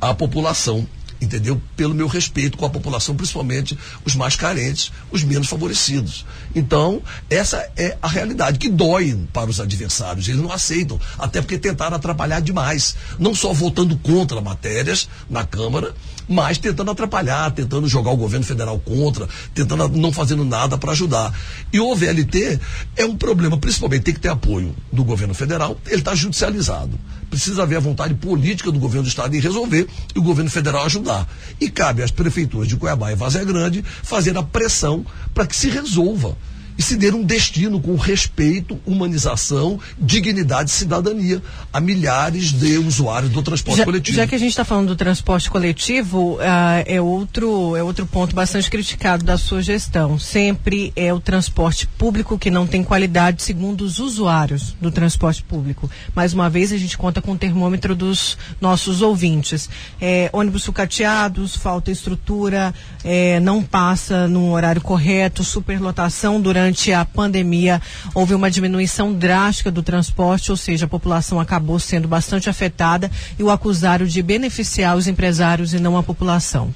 à população entendeu? Pelo meu respeito com a população, principalmente os mais carentes, os menos favorecidos. Então, essa é a realidade que dói para os adversários. Eles não aceitam, até porque tentaram atrapalhar demais. Não só votando contra matérias na Câmara, mas tentando atrapalhar, tentando jogar o governo federal contra, tentando não fazendo nada para ajudar. E o VLT é um problema, principalmente tem que ter apoio do governo federal, ele está judicializado. Precisa haver a vontade política do governo do estado em resolver e o governo federal ajudar. E cabe às prefeituras de Cuiabá e Vazia Grande fazer a pressão para que se resolva e se der um destino com respeito, humanização, dignidade e cidadania a milhares de usuários do transporte já, coletivo. Já que a gente está falando do transporte coletivo, uh, é, outro, é outro ponto bastante criticado da sua gestão. Sempre é o transporte público que não tem qualidade, segundo os usuários do transporte público. Mais uma vez, a gente conta com o termômetro dos nossos ouvintes. É, ônibus sucateados, falta estrutura, é, não passa no horário correto, superlotação durante durante a pandemia houve uma diminuição drástica do transporte, ou seja, a população acabou sendo bastante afetada e o acusaram de beneficiar os empresários e não a população.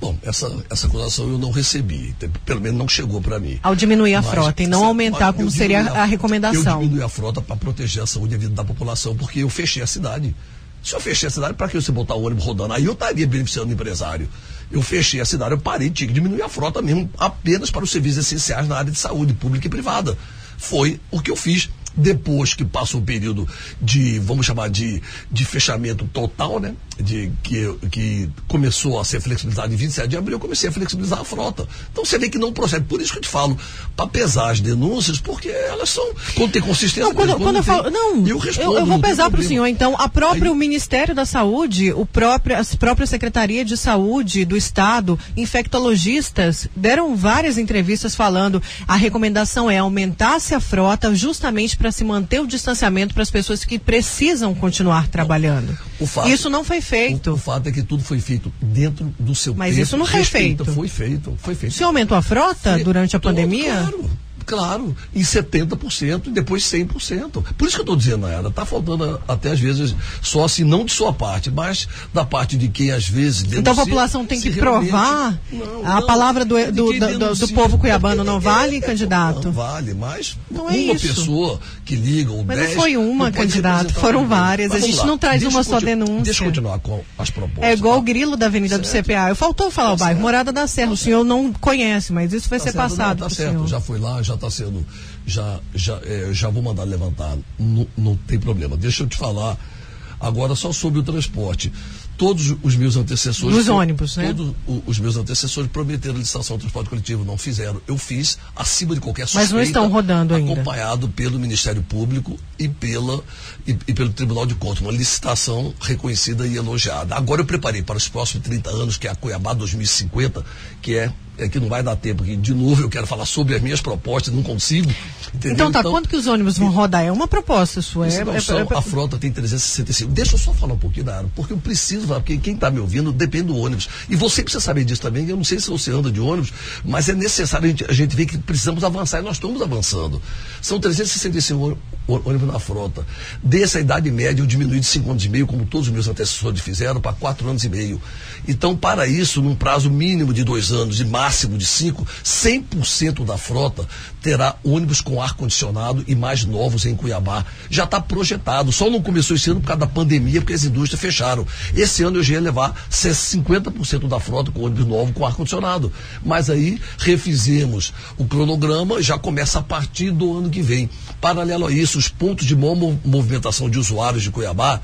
Bom, essa, essa acusação eu não recebi, pelo menos não chegou para mim. Ao diminuir a mas, frota e não aumentar, como seria a, a, recomendação. Eu diminui a frota para proteger a saúde e a vida da população, porque eu fechei a cidade. Se eu fechei a cidade, para que você botar o ônibus rodando? Aí eu estaria beneficiando o empresário eu fechei a cidade, eu parei, tinha que diminuir a frota mesmo, apenas para os serviços essenciais na área de saúde, pública e privada. Foi o que eu fiz. Depois que passa o período de, vamos chamar de, de fechamento total, né? De, que, que começou a ser flexibilizado em 27 de abril, eu comecei a flexibilizar a frota. Então você vê que não procede. Por isso que eu te falo, para pesar as denúncias, porque elas são, quando tem consistência. Não, quando, quando, eu falo, não, eu, respondo, eu, eu vou pesar para o senhor, então, a próprio Aí, Ministério da Saúde, o próprio, a própria Secretaria de Saúde do Estado, infectologistas, deram várias entrevistas falando a recomendação é aumentar-se a frota justamente para se manter o distanciamento para as pessoas que precisam continuar trabalhando. Fato, isso não foi feito. O, o, fato é que tudo foi feito dentro do seu Mas tempo, isso não foi feito. Foi feito, foi feito. Você aumentou a frota foi, durante a pandemia? Claro. Claro, em 70% e depois 100%. Por isso que eu estou dizendo, Ana, está faltando até às vezes só assim, não de sua parte, mas da parte de quem às vezes denuncia, Então a população tem que provar? Não, a não, palavra do, do, do, do, povo cuiabano não vale, é, candidato? Não vale, mas não é uma isso. pessoa que liga ou Mas dez, não foi uma, candidato, foram várias. a gente lá. não traz uma só denúncia. Deixa eu continuar com as propostas. É igual tá? o grilo da Avenida certo. do CPA. Eu faltou falar tá o bairro, certo. Morada da Serra. Tá o senhor não conhece, mas isso vai tá ser certo. passado. Não, tá certo, senhor. já foi lá, já está sendo já, já, é, já vou mandar levantar, não, não tem problema. Deixa eu te falar agora só sobre o transporte. Todos os meus antecessores. Nos ônibus, né? Todos os meus antecessores prometeram licitação do transporte coletivo, não fizeram. Eu fiz, acima de qualquer suspeita. Mas não estão rodando ainda. Acompanhado pelo Ministério Público e, pela, e, e, pelo Tribunal de Contas. Uma licitação reconhecida e elogiada. Agora eu preparei para os próximos 30 anos, que é a Cuiabá 2050, que é é que não vai dar tempo aqui. De novo, eu quero falar sobre as minhas propostas, não consigo. Entendeu? Então tá, então, quanto que os ônibus vão rodar? É uma proposta sua. É, é, só, é, a frota tem 365. Deixa eu só falar um pouquinho da área, porque eu preciso falar, porque quem está me ouvindo depende do ônibus. E você precisa saber disso também, eu não sei se você anda de ônibus, mas é necessário a gente, a gente ver que precisamos avançar e nós estamos avançando. São 365 ônibus na frota. Dessa idade média, eu diminui de 5 anos e meio, como todos os meus antecessores fizeram, para 4 anos e meio. Então, para isso, num prazo mínimo de dois anos e máximo de cinco, 100% da frota terá ônibus com ar-condicionado e mais novos em Cuiabá. Já está projetado. Só não começou esse ano por causa da pandemia, porque as indústrias fecharam. Esse ano eu já ia levar 50% da frota com ônibus novo com ar-condicionado. Mas aí refizemos o cronograma, já começa a partir do ano que vem. Paralelo a isso, os pontos de movimentação de usuários de Cuiabá,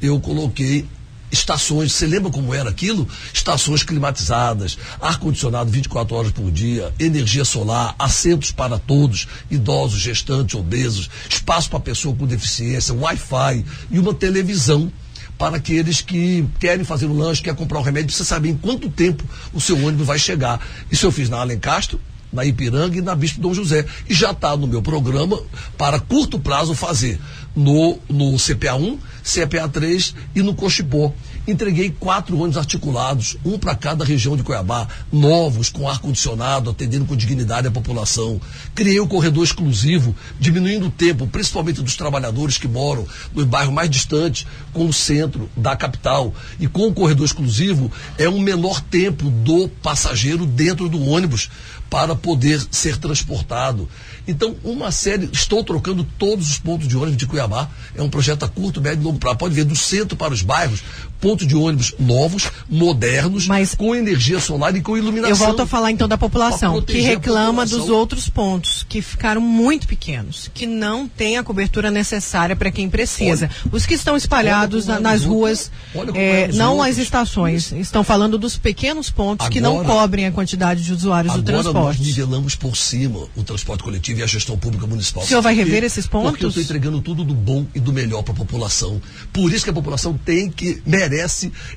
eu coloquei estações, você lembra como era aquilo? Estações climatizadas, ar-condicionado 24 horas por dia, energia solar, assentos para todos, idosos, gestantes, obesos, espaço para pessoa com deficiência, Wi-Fi e uma televisão para aqueles que querem fazer um lanche, querem comprar um remédio, você saber em quanto tempo o seu ônibus vai chegar. Isso eu fiz na Alencastro, na Ipiranga e na Bispo Dom José. E já está no meu programa para curto prazo fazer no, no CPA1, CPA3 e no Cochipó. Entreguei quatro ônibus articulados, um para cada região de Cuiabá, novos, com ar-condicionado, atendendo com dignidade a população. Criei um corredor exclusivo, diminuindo o tempo, principalmente dos trabalhadores que moram no bairro mais distante, com o centro da capital. E com o corredor exclusivo, é um menor tempo do passageiro dentro do ônibus para poder ser transportado. Então, uma série, estou trocando todos os pontos de ônibus de Cuiabá. É um projeto a curto, médio e longo prazo. Pode ver do centro para os bairros, pontos de ônibus novos, modernos, Mas com energia solar e com iluminação. Eu volto a falar então da população, que reclama população. dos outros pontos, que ficaram muito pequenos, que não tem a cobertura necessária para quem precisa. Olha, Os que estão espalhados na, nas ruas, é, não as estações, estão falando dos pequenos pontos agora, que não cobrem a quantidade de usuários do transporte. Nós nivelamos por cima o transporte coletivo e a gestão pública municipal. O senhor vai rever esses pontos? Porque eu estou entregando tudo do bom e do melhor para a população. Por isso que a população tem que, merece,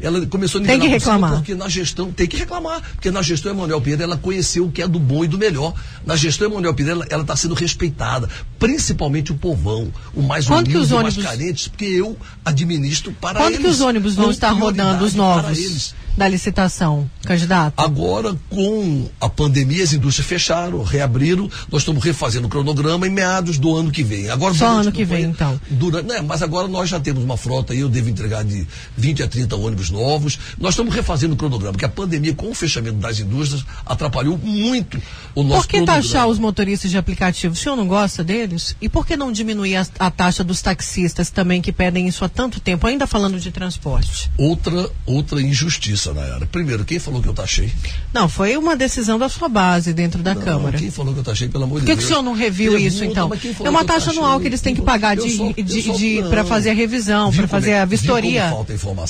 ela começou a Tem que reclamar. Porque na gestão, tem que reclamar. Porque na gestão Emanuel Pinheiro, ela conheceu o que é do bom e do melhor. Na gestão Emanuel Pinheiro, ela está sendo respeitada. Principalmente o povão, o mais humilde, que os ônibus... mais carentes, porque eu administro para Quando eles. Quando que os ônibus vão estar rodando, os novos? da licitação, candidato? Agora, com a pandemia, as indústrias fecharam, reabriram, nós estamos refazendo o cronograma em meados do ano que vem. Agora, Só ano que vem, então. Durante, né, mas agora nós já temos uma frota aí, eu devo entregar de 20 a 30 ônibus novos. Nós estamos refazendo o cronograma, porque a pandemia, com o fechamento das indústrias, atrapalhou muito o nosso Por que cronograma. taxar os motoristas de aplicativo? O senhor não gosta deles? E por que não diminuir a, a taxa dos taxistas também, que pedem isso há tanto tempo, ainda falando de transporte? Outra, outra injustiça justiça, Nayara. Primeiro, quem falou que eu taxei? Não, foi uma decisão da sua base dentro da não, Câmara. Quem falou que eu taxei, pelo amor de Deus? Por que, o senhor não reviu Pergunta, isso, então? É uma taxa anual que eles têm que pagar de, de, de para fazer a revisão, para fazer é, a vistoria. Falta informação?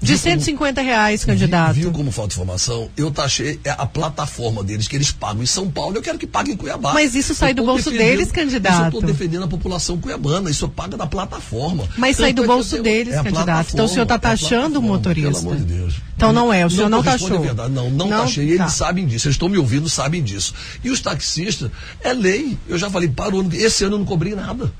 De 150 como, reais, candidato. Viu como falta informação? Eu taxei é a plataforma deles que eles pagam em São Paulo, eu quero que paguem em Cuiabá. Mas isso sai do bolso deles, candidato. Isso eu estou defendendo a população cuiabana, isso paga da plataforma. Mas sai do bolso deles, é candidato. Então o senhor está é taxando é o motorista. Pelo amor de Deus. Então não é, o senhor não, não taxou. Verdade. Não, não, não taxei, tá. eles sabem disso, eles estão me ouvindo, sabem disso. E os taxistas, é lei. Eu já falei, para o ano, esse ano eu não cobrei nada.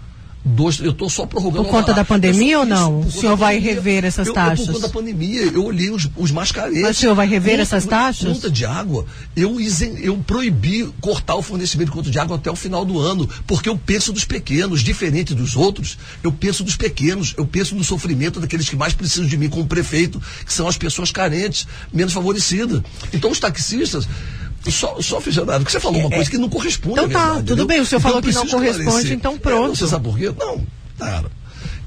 Dois, eu estou só prorrogando. Por conta da pandemia ou não? o senhor vai rever essas eu, taxas? por conta da pandemia, eu olhei os, os mascaretes. Mas o senhor vai rever conta, essas taxas? Conta de água, eu, eu proibi cortar o fornecimento de conta de água até o final do ano, porque eu penso dos pequenos, diferente dos outros, eu penso dos pequenos, eu penso no sofrimento daqueles que mais precisam de mim como prefeito, que são as pessoas carentes, menos favorecidas. Então os taxistas, só, só aficionado, que você falou uma é, coisa que não corresponde então, à verdade. Então tá, tudo bem, o senhor então, falou que não corresponde, então pronto. É, você sabe por quê? Não, cara.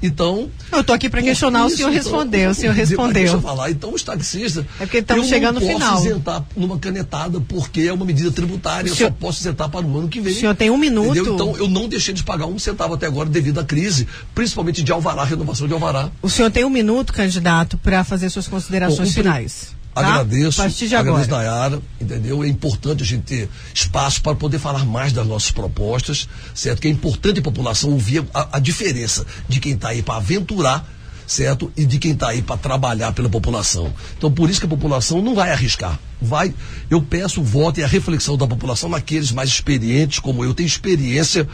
Então. Eu tô aqui para questionar, isso, o senhor então, respondeu, o senhor respondeu. Deixa eu falar. Então, os taxistas. É porque estamos chegando no final. Eu posso isentar numa canetada, porque é uma medida tributária, eu só posso isentar para o ano que vem. O senhor tem um minuto. Entendeu? Então, eu não deixei de pagar um centavo até agora devido à crise, principalmente de alvará, renovação de alvará. O senhor tem um minuto, candidato, para fazer suas considerações Bom, finais. Tá? Agradeço, agradeço Nayara, entendeu? É importante a gente ter espaço para poder falar mais das nossas propostas, certo? Que é importante a população ouvir a, a diferença de quem está aí para aventurar, certo? E de quem está aí para trabalhar pela população. Então, por isso que a população não vai arriscar. Vai, eu peço o voto e a reflexão da população naqueles mais experientes, como eu, tenho experiência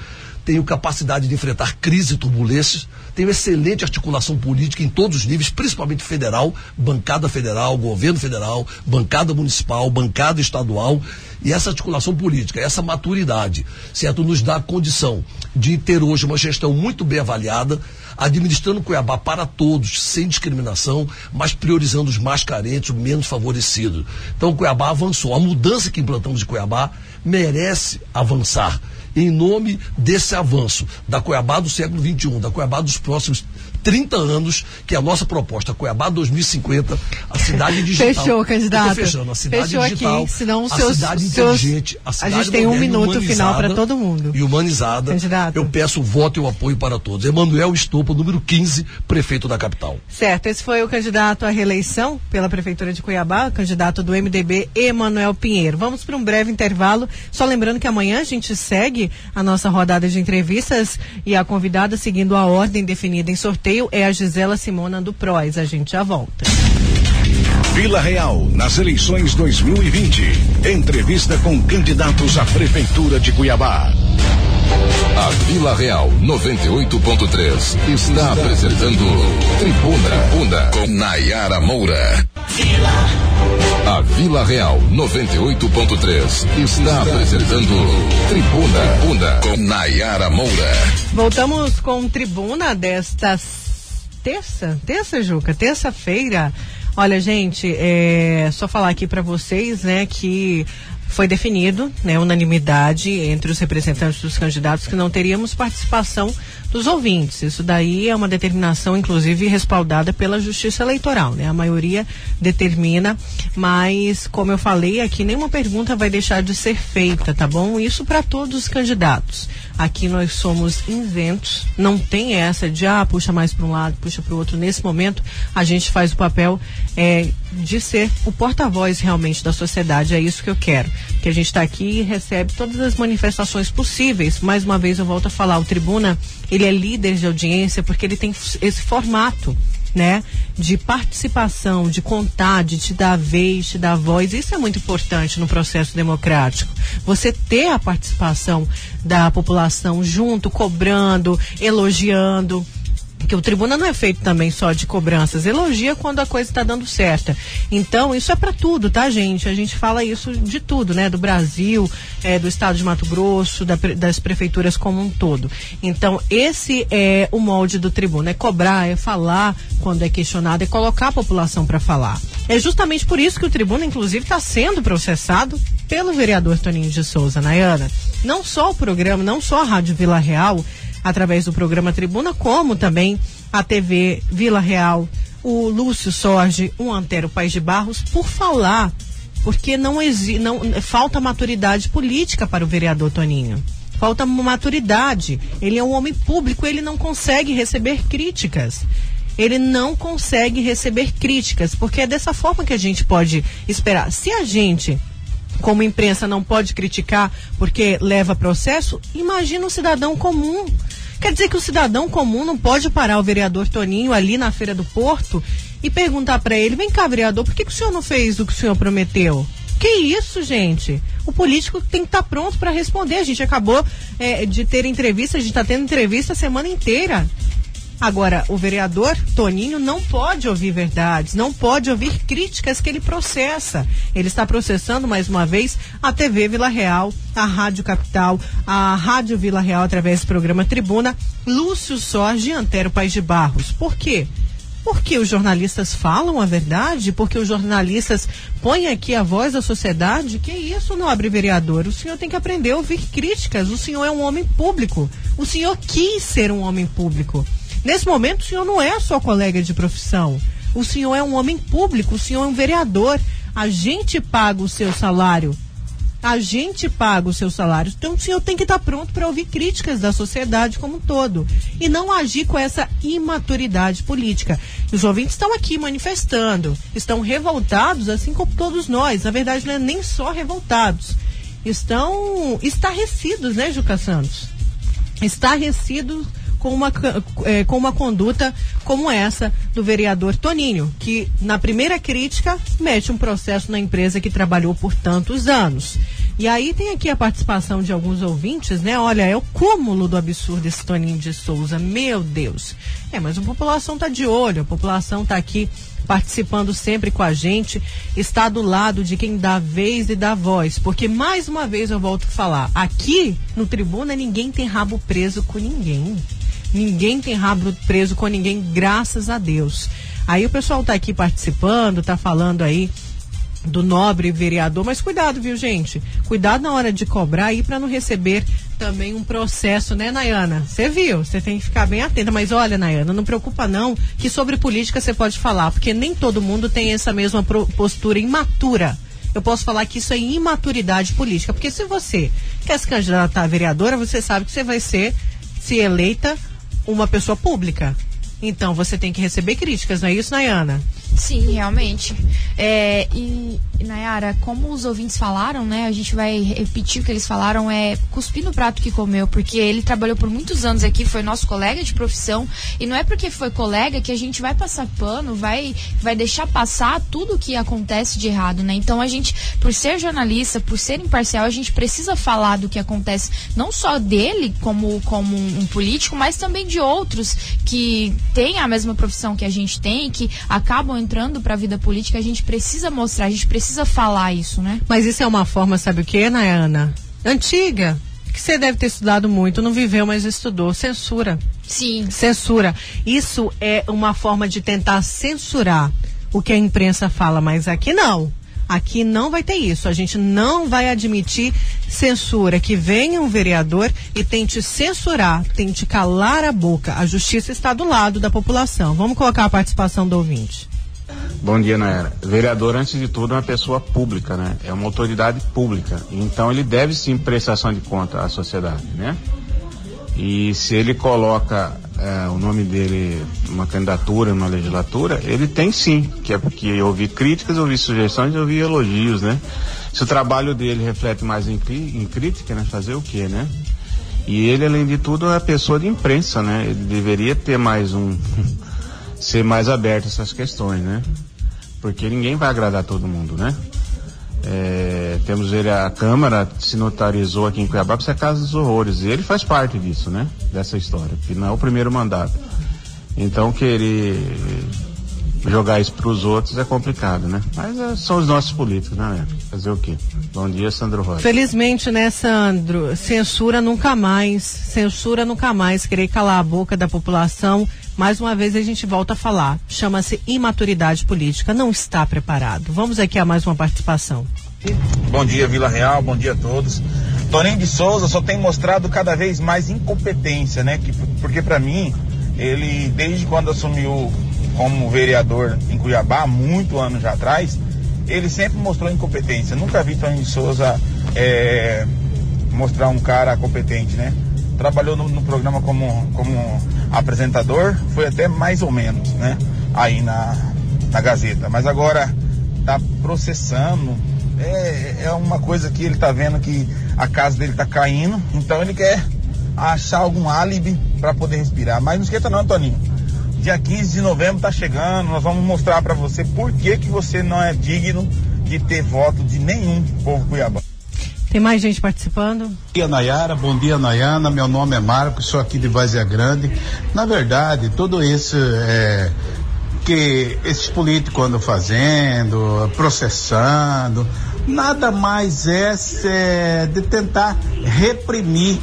tenho capacidade de enfrentar crise e turbulências, tenho excelente articulação política em todos os níveis, principalmente federal, bancada federal, governo federal, bancada municipal, bancada estadual. E essa articulação política, essa maturidade, certo, nos dá a condição de ter hoje uma gestão muito bem avaliada, administrando Cuiabá para todos, sem discriminação, mas priorizando os mais carentes, os menos favorecidos. Então, Cuiabá avançou. A mudança que implantamos de Cuiabá merece avançar em nome desse avanço da Cuiabá do século XXI, da Cuiabá dos próximos 30 anos, que é a nossa proposta, Cuiabá 2050, a cidade digital. Fechou, candidato. fechando, a cidade Fechou digital, aqui, senão os a seus, cidade seus, inteligente, a cidade A gente tem um minuto final para todo mundo. E humanizada. Candidato. Eu peço o voto e o apoio para todos. Emanuel Estopa, número 15, prefeito da capital. Certo, esse foi o candidato à reeleição pela Prefeitura de Cuiabá, candidato do MDB, Emanuel Pinheiro. Vamos para um breve intervalo. Só lembrando que amanhã a gente segue a nossa rodada de entrevistas e a convidada, seguindo a ordem definida em sorteio, é a Gisela Simona do PROS. A gente já volta. Vila Real, nas eleições 2020. Entrevista com candidatos à Prefeitura de Cuiabá. A Vila Real 98.3 está apresentando Tribuna, Tribuna com Nayara Moura. A Vila Real 98.3 está apresentando Tribuna, Tribuna com Nayara Moura. Voltamos com Tribuna desta terça, terça, Juca, terça-feira. Olha, gente, é só falar aqui para vocês, né, que foi definido, né, unanimidade entre os representantes dos candidatos que não teríamos participação dos ouvintes. Isso daí é uma determinação, inclusive, respaldada pela Justiça Eleitoral, né? A maioria determina, mas, como eu falei aqui, nenhuma pergunta vai deixar de ser feita, tá bom? Isso para todos os candidatos. Aqui nós somos isentos, não tem essa de, ah, puxa mais para um lado, puxa para o outro. Nesse momento, a gente faz o papel é, de ser o porta-voz realmente da sociedade. É isso que eu quero. Que a gente está aqui e recebe todas as manifestações possíveis. Mais uma vez, eu volto a falar, o Tribuna ele é líder de audiência porque ele tem esse formato, né? De participação, de contar, de te dar vez, te dar voz. Isso é muito importante no processo democrático. Você ter a participação da população junto, cobrando, elogiando porque o tribuna não é feito também só de cobranças, elogia quando a coisa está dando certa. Então, isso é para tudo, tá, gente? A gente fala isso de tudo, né? Do Brasil, é, do estado de Mato Grosso, da, das prefeituras como um todo. Então, esse é o molde do tribuna: é cobrar, é falar quando é questionado, é colocar a população para falar. É justamente por isso que o tribuna, inclusive, está sendo processado pelo vereador Toninho de Souza, Nayana. Não só o programa, não só a Rádio Vila Real através do programa Tribuna, como também a TV Vila Real o Lúcio Sorge, um Antero País de Barros, por falar, porque não, exi não falta maturidade política para o vereador Toninho. Falta maturidade. Ele é um homem público, ele não consegue receber críticas ele não consegue receber críticas, porque é dessa forma que a gente pode esperar. Se a gente, como imprensa, não pode criticar porque leva processo, imagina um cidadão comum Quer dizer que o cidadão comum não pode parar o vereador Toninho ali na Feira do Porto e perguntar para ele: vem cá, vereador, por que, que o senhor não fez o que o senhor prometeu? Que isso, gente? O político tem que estar tá pronto para responder. A gente acabou é, de ter entrevista, a gente está tendo entrevista a semana inteira. Agora, o vereador Toninho não pode ouvir verdades, não pode ouvir críticas que ele processa. Ele está processando, mais uma vez, a TV Vila Real, a Rádio Capital, a Rádio Vila Real, através do programa Tribuna, Lúcio Sorge e Antero Paz de Barros. Por quê? Porque os jornalistas falam a verdade? Porque os jornalistas põem aqui a voz da sociedade? Que isso, nobre vereador? O senhor tem que aprender a ouvir críticas. O senhor é um homem público. O senhor quis ser um homem público. Nesse momento, o senhor não é só colega de profissão. O senhor é um homem público, o senhor é um vereador. A gente paga o seu salário. A gente paga o seu salário. Então o senhor tem que estar pronto para ouvir críticas da sociedade como um todo. E não agir com essa imaturidade política. Os ouvintes estão aqui manifestando, estão revoltados, assim como todos nós. Na verdade, não é nem só revoltados. Estão estarrecidos, né, Juca Santos? Estarrecidos com uma, é, com uma conduta como essa do vereador Toninho, que na primeira crítica mete um processo na empresa que trabalhou por tantos anos. E aí tem aqui a participação de alguns ouvintes, né? Olha, é o cúmulo do absurdo esse Toninho de Souza, meu Deus. É, mas a população tá de olho, a população tá aqui participando sempre com a gente, está do lado de quem dá vez e dá voz. Porque, mais uma vez, eu volto a falar: aqui no tribuna ninguém tem rabo preso com ninguém. Ninguém tem rabo preso com ninguém, graças a Deus. Aí o pessoal está aqui participando, está falando aí do nobre vereador, mas cuidado, viu, gente? Cuidado na hora de cobrar aí para não receber também um processo, né, Nayana? Você viu, você tem que ficar bem atenta. Mas olha, Nayana, não preocupa não, que sobre política você pode falar, porque nem todo mundo tem essa mesma postura imatura. Eu posso falar que isso é imaturidade política, porque se você quer se candidatar a vereadora, você sabe que você vai ser, se eleita, uma pessoa pública. Então você tem que receber críticas, não é isso, Nayana? Sim, realmente. É, e, Nayara, como os ouvintes falaram, né? A gente vai repetir o que eles falaram, é cuspir no prato que comeu, porque ele trabalhou por muitos anos aqui, foi nosso colega de profissão, e não é porque foi colega que a gente vai passar pano, vai, vai deixar passar tudo o que acontece de errado, né? Então a gente, por ser jornalista, por ser imparcial, a gente precisa falar do que acontece, não só dele como, como um, político, mas também de outros que têm a mesma profissão que a gente tem, que acabam entrando para a vida política, a gente precisa mostrar, a gente precisa falar isso, né? Mas isso é uma forma, sabe o que, Nayana? Antiga. Que você deve ter estudado muito, não viveu, mas estudou. Censura. Sim. Censura. Isso é uma forma de tentar censurar o que a imprensa fala, mas aqui não. Aqui não vai ter isso. A gente não vai admitir censura. Que venha um vereador e tente censurar, tente calar a boca. A justiça está do lado da população. Vamos colocar a participação do ouvinte. Bom dia, Naira. Vereador, antes de tudo, é uma pessoa pública, né? É uma autoridade pública. Então, ele deve sim prestação de conta à sociedade, né? E se ele coloca é, o nome dele numa candidatura, numa legislatura, ele tem sim, que é porque ouvir críticas, ouvir sugestões, ouvir elogios, né? Se o trabalho dele reflete mais em, em crítica, né? Fazer o quê, né? E ele, além de tudo, é pessoa de imprensa, né? Ele deveria ter mais um ser mais aberto a essas questões, né? Porque ninguém vai agradar todo mundo, né? É, temos ele, a Câmara se notarizou aqui em Cuiabá para ser a Casa dos Horrores. E ele faz parte disso, né? Dessa história, que não é o primeiro mandato. Então querer jogar isso para os outros é complicado, né? Mas é, são os nossos políticos, né? Fazer o quê? Bom dia, Sandro Rocha. Felizmente, né, Sandro? Censura nunca mais. Censura nunca mais. Querer calar a boca da população mais uma vez a gente volta a falar. Chama-se imaturidade política. Não está preparado. Vamos aqui a mais uma participação. Bom dia, Vila Real. Bom dia a todos. Toninho de Souza só tem mostrado cada vez mais incompetência, né? Que, porque para mim, ele, desde quando assumiu como vereador em Cuiabá, muito anos atrás, ele sempre mostrou incompetência. Nunca vi Toninho de Souza é, mostrar um cara competente, né? Trabalhou no, no, programa como, como apresentador, foi até mais ou menos, né? Aí na, na Gazeta. Mas agora tá processando. É, é uma coisa que ele tá vendo que a casa dele tá caindo, então ele quer achar algum álibi para poder respirar. Mas não esquenta não, Toninho. Dia 15 de novembro tá chegando, nós vamos mostrar para você por que, que você não é digno de ter voto de nenhum povo cuiabá. Tem mais gente participando? Bom dia, Nayara. Bom dia, Nayana. Meu nome é Marcos, sou aqui de Vazia Grande. Na verdade, tudo isso é, que esses políticos andam fazendo, processando, nada mais é, é de tentar reprimir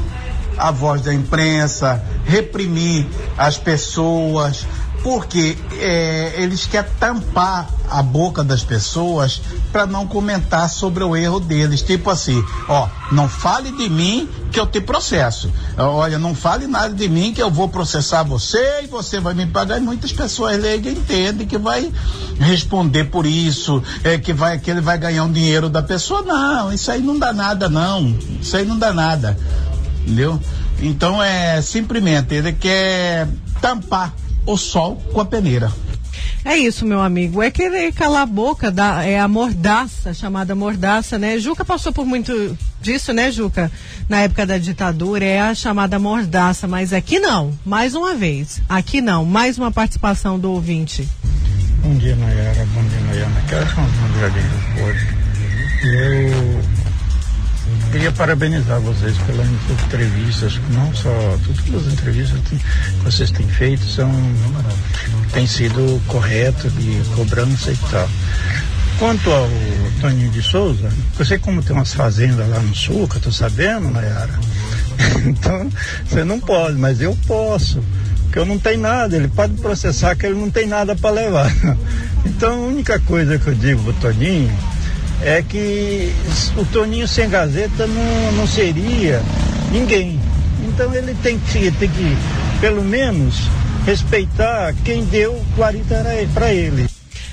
a voz da imprensa, reprimir as pessoas, porque é, eles querem tampar a boca das pessoas para não comentar sobre o erro deles. Tipo assim, ó, não fale de mim que eu te processo. Olha, não fale nada de mim que eu vou processar você e você vai me pagar. E muitas pessoas leigas entendem que vai responder por isso, é, que, vai, que ele vai ganhar um dinheiro da pessoa. Não, isso aí não dá nada, não. Isso aí não dá nada. Entendeu? Então é simplesmente ele quer tampar o sol com a peneira. É isso, meu amigo. É querer calar a boca, da, é a mordaça, chamada mordaça, né? Juca passou por muito disso, né, Juca? Na época da ditadura, é a chamada mordaça, mas aqui não. Mais uma vez. Aqui não. Mais uma participação do ouvinte. Bom dia, Nayara. Bom dia, Nayana. Quero falar um jardim Eu Queria parabenizar vocês pelas entrevistas, não só todas as entrevistas que vocês têm feito são têm sido corretas de cobrança e tal. Quanto ao Toninho de Souza, você como tem umas fazendas lá no sul, que eu tô sabendo, Nayara, então você não pode, mas eu posso que eu não tenho nada, ele pode processar que ele não tem nada para levar. Então a única coisa que eu digo pro Toninho é que o Toninho sem Gazeta não, não seria ninguém. Então ele tem que, tem que, pelo menos, respeitar quem deu 40 para ele.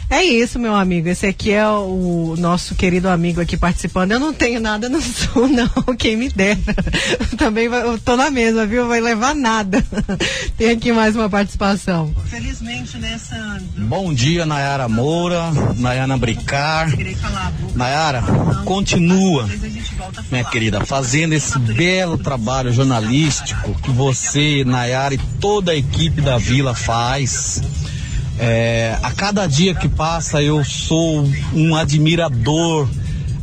É isso, meu amigo. Esse aqui é o nosso querido amigo aqui participando. Eu não tenho nada no sul, não. Quem me dera. Também vai, eu tô na mesma, viu? Vai levar nada. Tem aqui mais uma participação. Felizmente, né, Sandro? Bom dia, Nayara Moura, Nayana Bricar. Nayara, continua, minha querida, fazendo esse belo trabalho jornalístico que você, Nayara e toda a equipe da Vila faz é, a cada dia que passa eu sou um admirador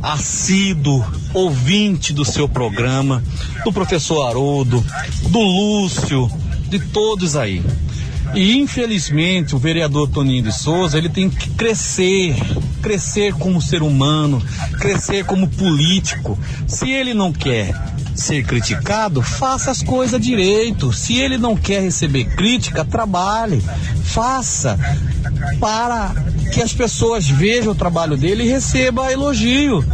assíduo, ouvinte do seu programa, do professor Haroldo, do Lúcio, de todos aí. E infelizmente o vereador Toninho de Souza, ele tem que crescer, crescer como ser humano, crescer como político. Se ele não quer ser criticado, faça as coisas direito. Se ele não quer receber crítica, trabalhe, faça para que as pessoas vejam o trabalho dele e receba elogio.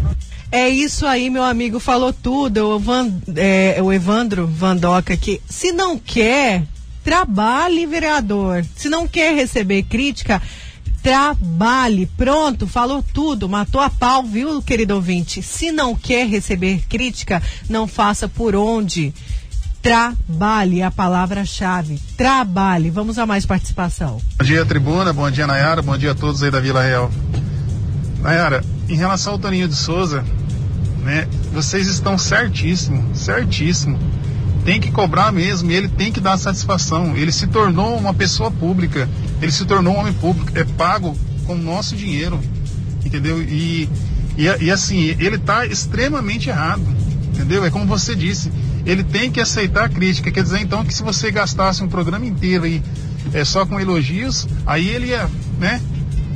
É isso aí, meu amigo falou tudo. O, Van, é, o Evandro Vandoca que se não quer Trabalhe, vereador. Se não quer receber crítica, trabalhe. Pronto, falou tudo, matou a pau, viu, querido ouvinte? Se não quer receber crítica, não faça por onde. Trabalhe, a palavra-chave. Trabalhe. Vamos a mais participação. Bom dia, tribuna. Bom dia, Nayara. Bom dia a todos aí da Vila Real. Nayara, em relação ao Toninho de Souza, né, vocês estão certíssimo, certíssimo tem que cobrar mesmo, ele tem que dar satisfação. Ele se tornou uma pessoa pública, ele se tornou um homem público, é pago com nosso dinheiro, entendeu? E, e, e assim, ele está extremamente errado, entendeu? É como você disse, ele tem que aceitar a crítica, quer dizer então que se você gastasse um programa inteiro aí é, só com elogios, aí ele ia, né?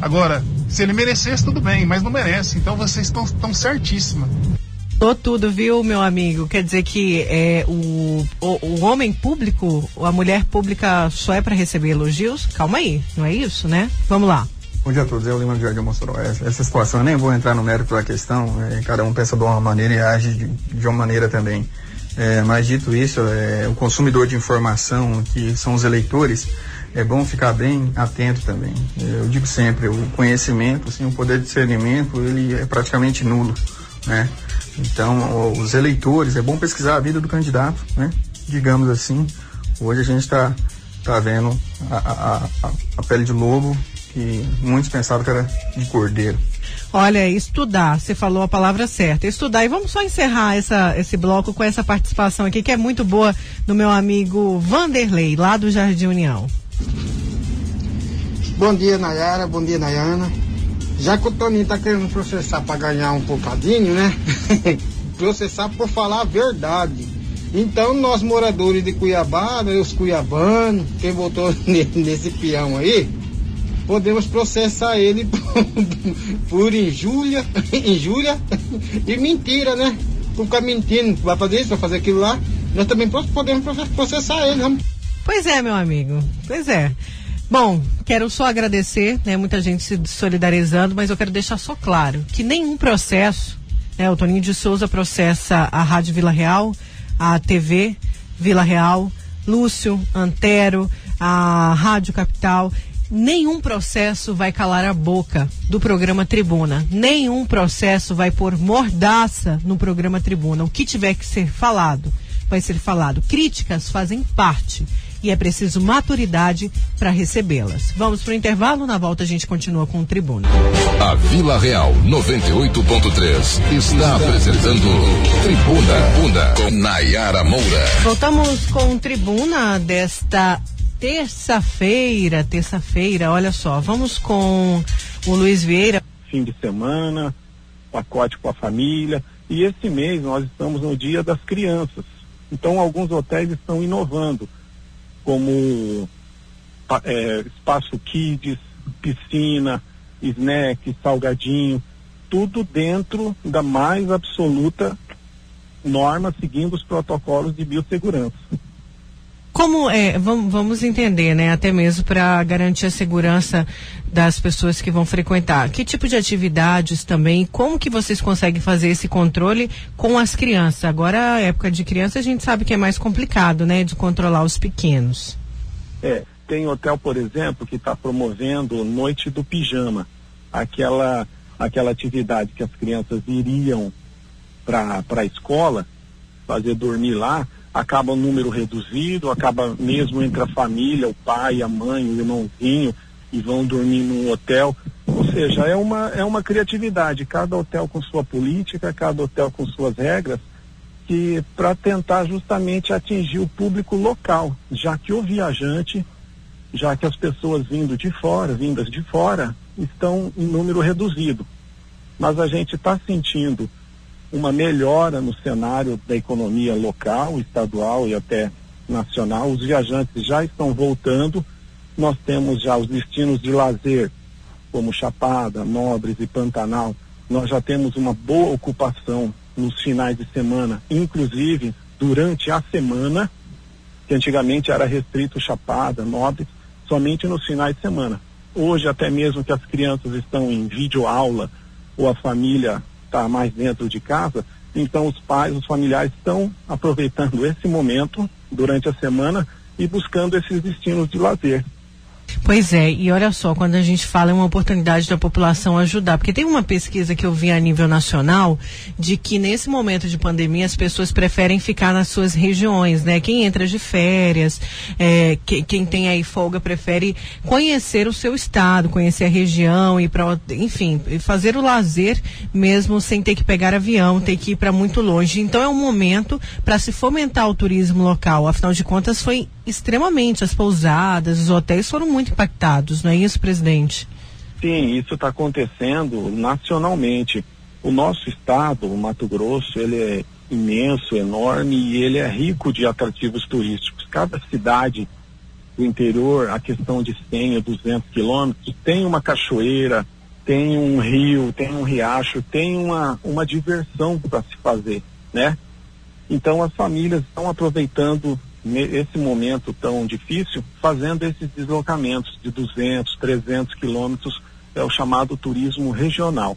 Agora, se ele merecesse, tudo bem, mas não merece, então vocês estão certíssimos. Tô tudo, viu, meu amigo? Quer dizer que é, o, o, o homem público, a mulher pública só é para receber elogios? Calma aí, não é isso, né? Vamos lá. Bom dia a todos, eu Lima de Jardim Mossoró. Essa, essa situação, eu nem vou entrar no mérito da questão, é, cada um pensa de uma maneira e age de, de uma maneira também. É, mas dito isso, é, o consumidor de informação, que são os eleitores, é bom ficar bem atento também. Eu digo sempre, o conhecimento, assim, o poder de discernimento, ele é praticamente nulo, né? Então, os eleitores, é bom pesquisar a vida do candidato, né? Digamos assim, hoje a gente está tá vendo a, a, a, a pele de lobo que muitos pensavam que era de cordeiro. Olha, estudar, você falou a palavra certa, estudar. E vamos só encerrar essa, esse bloco com essa participação aqui, que é muito boa, do meu amigo Vanderlei, lá do Jardim União. Bom dia, Nayara. Bom dia, Nayana. Já que o Toninho tá querendo processar para ganhar um pouquinho, né? processar por falar a verdade. Então, nós moradores de Cuiabá, né, os cuiabanos, quem votou nesse peão aí, podemos processar ele por, por injúria, injúria e mentira, né? Por ficar mentindo, vai fazer isso, vai fazer aquilo lá. Nós também podemos processar ele, vamos. Pois é, meu amigo. Pois é. Bom, quero só agradecer, né? Muita gente se solidarizando, mas eu quero deixar só claro que nenhum processo, né? O Toninho de Souza processa a Rádio Vila Real, a TV Vila Real, Lúcio, Antero, a Rádio Capital nenhum processo vai calar a boca do programa Tribuna. Nenhum processo vai pôr mordaça no programa Tribuna. O que tiver que ser falado, vai ser falado. Críticas fazem parte e é preciso maturidade para recebê-las. Vamos para o intervalo, na volta a gente continua com o Tribuna. A Vila Real 98.3 está apresentando Tribuna, Tribuna com Nayara Moura. Voltamos com Tribuna desta terça-feira, terça-feira, olha só, vamos com o Luiz Vieira. Fim de semana, pacote com a família. E esse mês nós estamos no Dia das Crianças. Então alguns hotéis estão inovando, como é, espaço kids, piscina, snack, salgadinho, tudo dentro da mais absoluta norma, seguindo os protocolos de biossegurança. Como é, vamos, entender, né? Até mesmo para garantir a segurança das pessoas que vão frequentar. Que tipo de atividades também? Como que vocês conseguem fazer esse controle com as crianças? Agora, a época de criança, a gente sabe que é mais complicado, né? De controlar os pequenos. É, tem hotel, por exemplo, que está promovendo Noite do Pijama. Aquela, aquela atividade que as crianças iriam para a escola, fazer dormir lá acaba um número reduzido, acaba mesmo entre a família, o pai, a mãe, o irmãozinho, e vão dormir num hotel. Ou seja, é uma, é uma criatividade, cada hotel com sua política, cada hotel com suas regras, que para tentar justamente atingir o público local, já que o viajante, já que as pessoas vindo de fora, vindas de fora, estão em número reduzido. Mas a gente está sentindo uma melhora no cenário da economia local, estadual e até nacional. Os viajantes já estão voltando. Nós temos já os destinos de lazer, como Chapada, Nobres e Pantanal. Nós já temos uma boa ocupação nos finais de semana, inclusive durante a semana, que antigamente era restrito Chapada, Nobres, somente nos finais de semana. Hoje, até mesmo que as crianças estão em videoaula ou a família está mais dentro de casa, então os pais, os familiares estão aproveitando esse momento durante a semana e buscando esses destinos de lazer. Pois é, e olha só, quando a gente fala é uma oportunidade da população ajudar, porque tem uma pesquisa que eu vi a nível nacional de que nesse momento de pandemia as pessoas preferem ficar nas suas regiões, né? Quem entra de férias, é, que, quem tem aí folga prefere conhecer o seu estado, conhecer a região e para, enfim, fazer o lazer mesmo sem ter que pegar avião, ter que ir para muito longe. Então é um momento para se fomentar o turismo local. Afinal de contas, foi extremamente as pousadas, os hotéis foram muito impactados, não é isso, presidente? Sim, isso está acontecendo nacionalmente. O nosso estado, o Mato Grosso, ele é imenso, enorme e ele é rico de atrativos turísticos. Cada cidade do interior, a questão de 100 a 200 quilômetros, tem uma cachoeira, tem um rio, tem um riacho, tem uma, uma diversão para se fazer, né? Então as famílias estão aproveitando nesse momento tão difícil, fazendo esses deslocamentos de 200, 300 quilômetros, é o chamado turismo regional.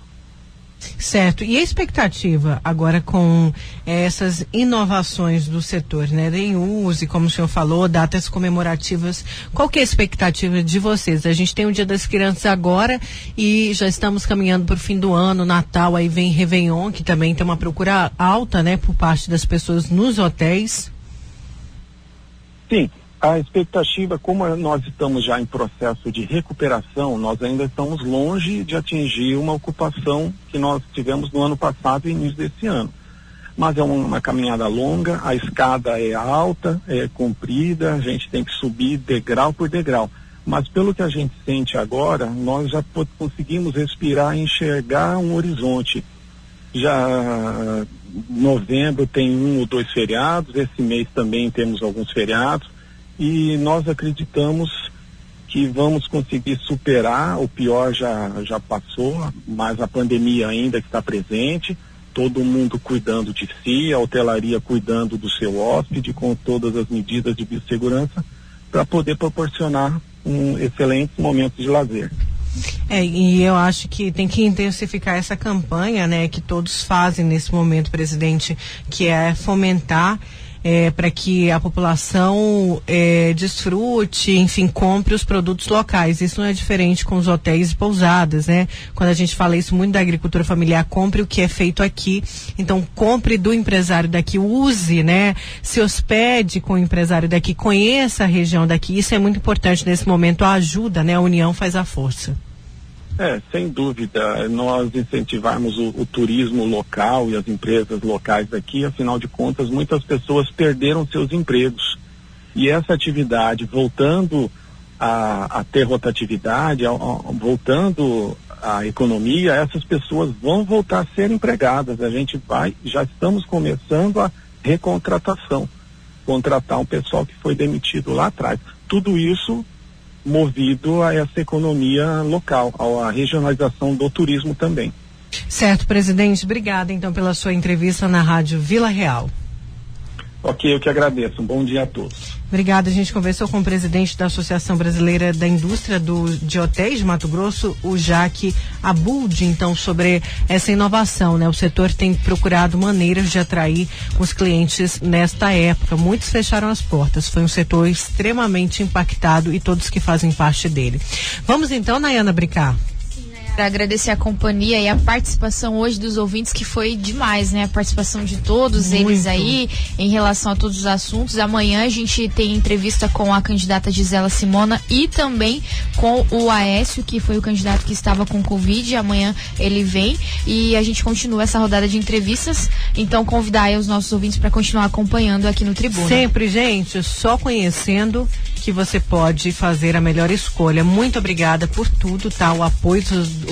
Certo. E a expectativa agora com essas inovações do setor, né? Em uso, como o senhor falou, datas comemorativas. Qual que é a expectativa de vocês? A gente tem o Dia das Crianças agora e já estamos caminhando para o fim do ano, Natal, aí vem Réveillon, que também tem uma procura alta, né, por parte das pessoas nos hotéis. Sim, a expectativa, como nós estamos já em processo de recuperação, nós ainda estamos longe de atingir uma ocupação que nós tivemos no ano passado e início desse ano. Mas é uma caminhada longa, a escada é alta, é comprida, a gente tem que subir degrau por degrau. Mas pelo que a gente sente agora, nós já conseguimos respirar e enxergar um horizonte. Já novembro tem um ou dois feriados, esse mês também temos alguns feriados e nós acreditamos que vamos conseguir superar, o pior já, já passou, mas a pandemia ainda está presente, todo mundo cuidando de si, a hotelaria cuidando do seu hóspede com todas as medidas de biossegurança para poder proporcionar um excelente momento de lazer. É, e eu acho que tem que intensificar essa campanha, né, que todos fazem nesse momento, presidente, que é fomentar é, para que a população é, desfrute, enfim, compre os produtos locais. Isso não é diferente com os hotéis e pousadas, né? Quando a gente fala isso muito da agricultura familiar, compre o que é feito aqui. Então, compre do empresário daqui, use, né? Se hospede com o empresário daqui, conheça a região daqui. Isso é muito importante nesse momento. A ajuda, né? A união faz a força. É, sem dúvida. Nós incentivarmos o, o, turismo local e as empresas locais aqui, afinal de contas, muitas pessoas perderam seus empregos. E essa atividade, voltando a, a ter rotatividade, a, a, voltando à economia, essas pessoas vão voltar a ser empregadas. A gente vai, já estamos começando a recontratação, contratar um pessoal que foi demitido lá atrás. Tudo isso movido a essa economia local, à regionalização do turismo também. Certo, presidente. Obrigada então pela sua entrevista na Rádio Vila Real. Ok, eu que agradeço. Um bom dia a todos. Obrigada. A gente conversou com o presidente da Associação Brasileira da Indústria do, de Hotéis de Mato Grosso, o Jaque Abud, então, sobre essa inovação. Né? O setor tem procurado maneiras de atrair os clientes nesta época. Muitos fecharam as portas. Foi um setor extremamente impactado e todos que fazem parte dele. Vamos então, Nayana Bricar para agradecer a companhia e a participação hoje dos ouvintes, que foi demais, né? A participação de todos Muito. eles aí em relação a todos os assuntos. Amanhã a gente tem entrevista com a candidata Gisela Simona e também com o Aécio, que foi o candidato que estava com Covid. Amanhã ele vem e a gente continua essa rodada de entrevistas. Então, convidar aí os nossos ouvintes para continuar acompanhando aqui no Tribuna. Sempre, gente, só conhecendo que você pode fazer a melhor escolha. Muito obrigada por tudo, tá? O apoio,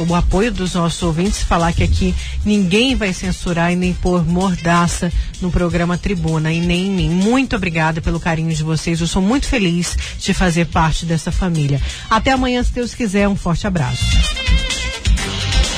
o apoio dos nossos ouvintes, falar que aqui ninguém vai censurar e nem pôr mordaça no programa Tribuna e nem em mim. Muito obrigada pelo carinho de vocês. Eu sou muito feliz de fazer parte dessa família. Até amanhã, se Deus quiser. Um forte abraço.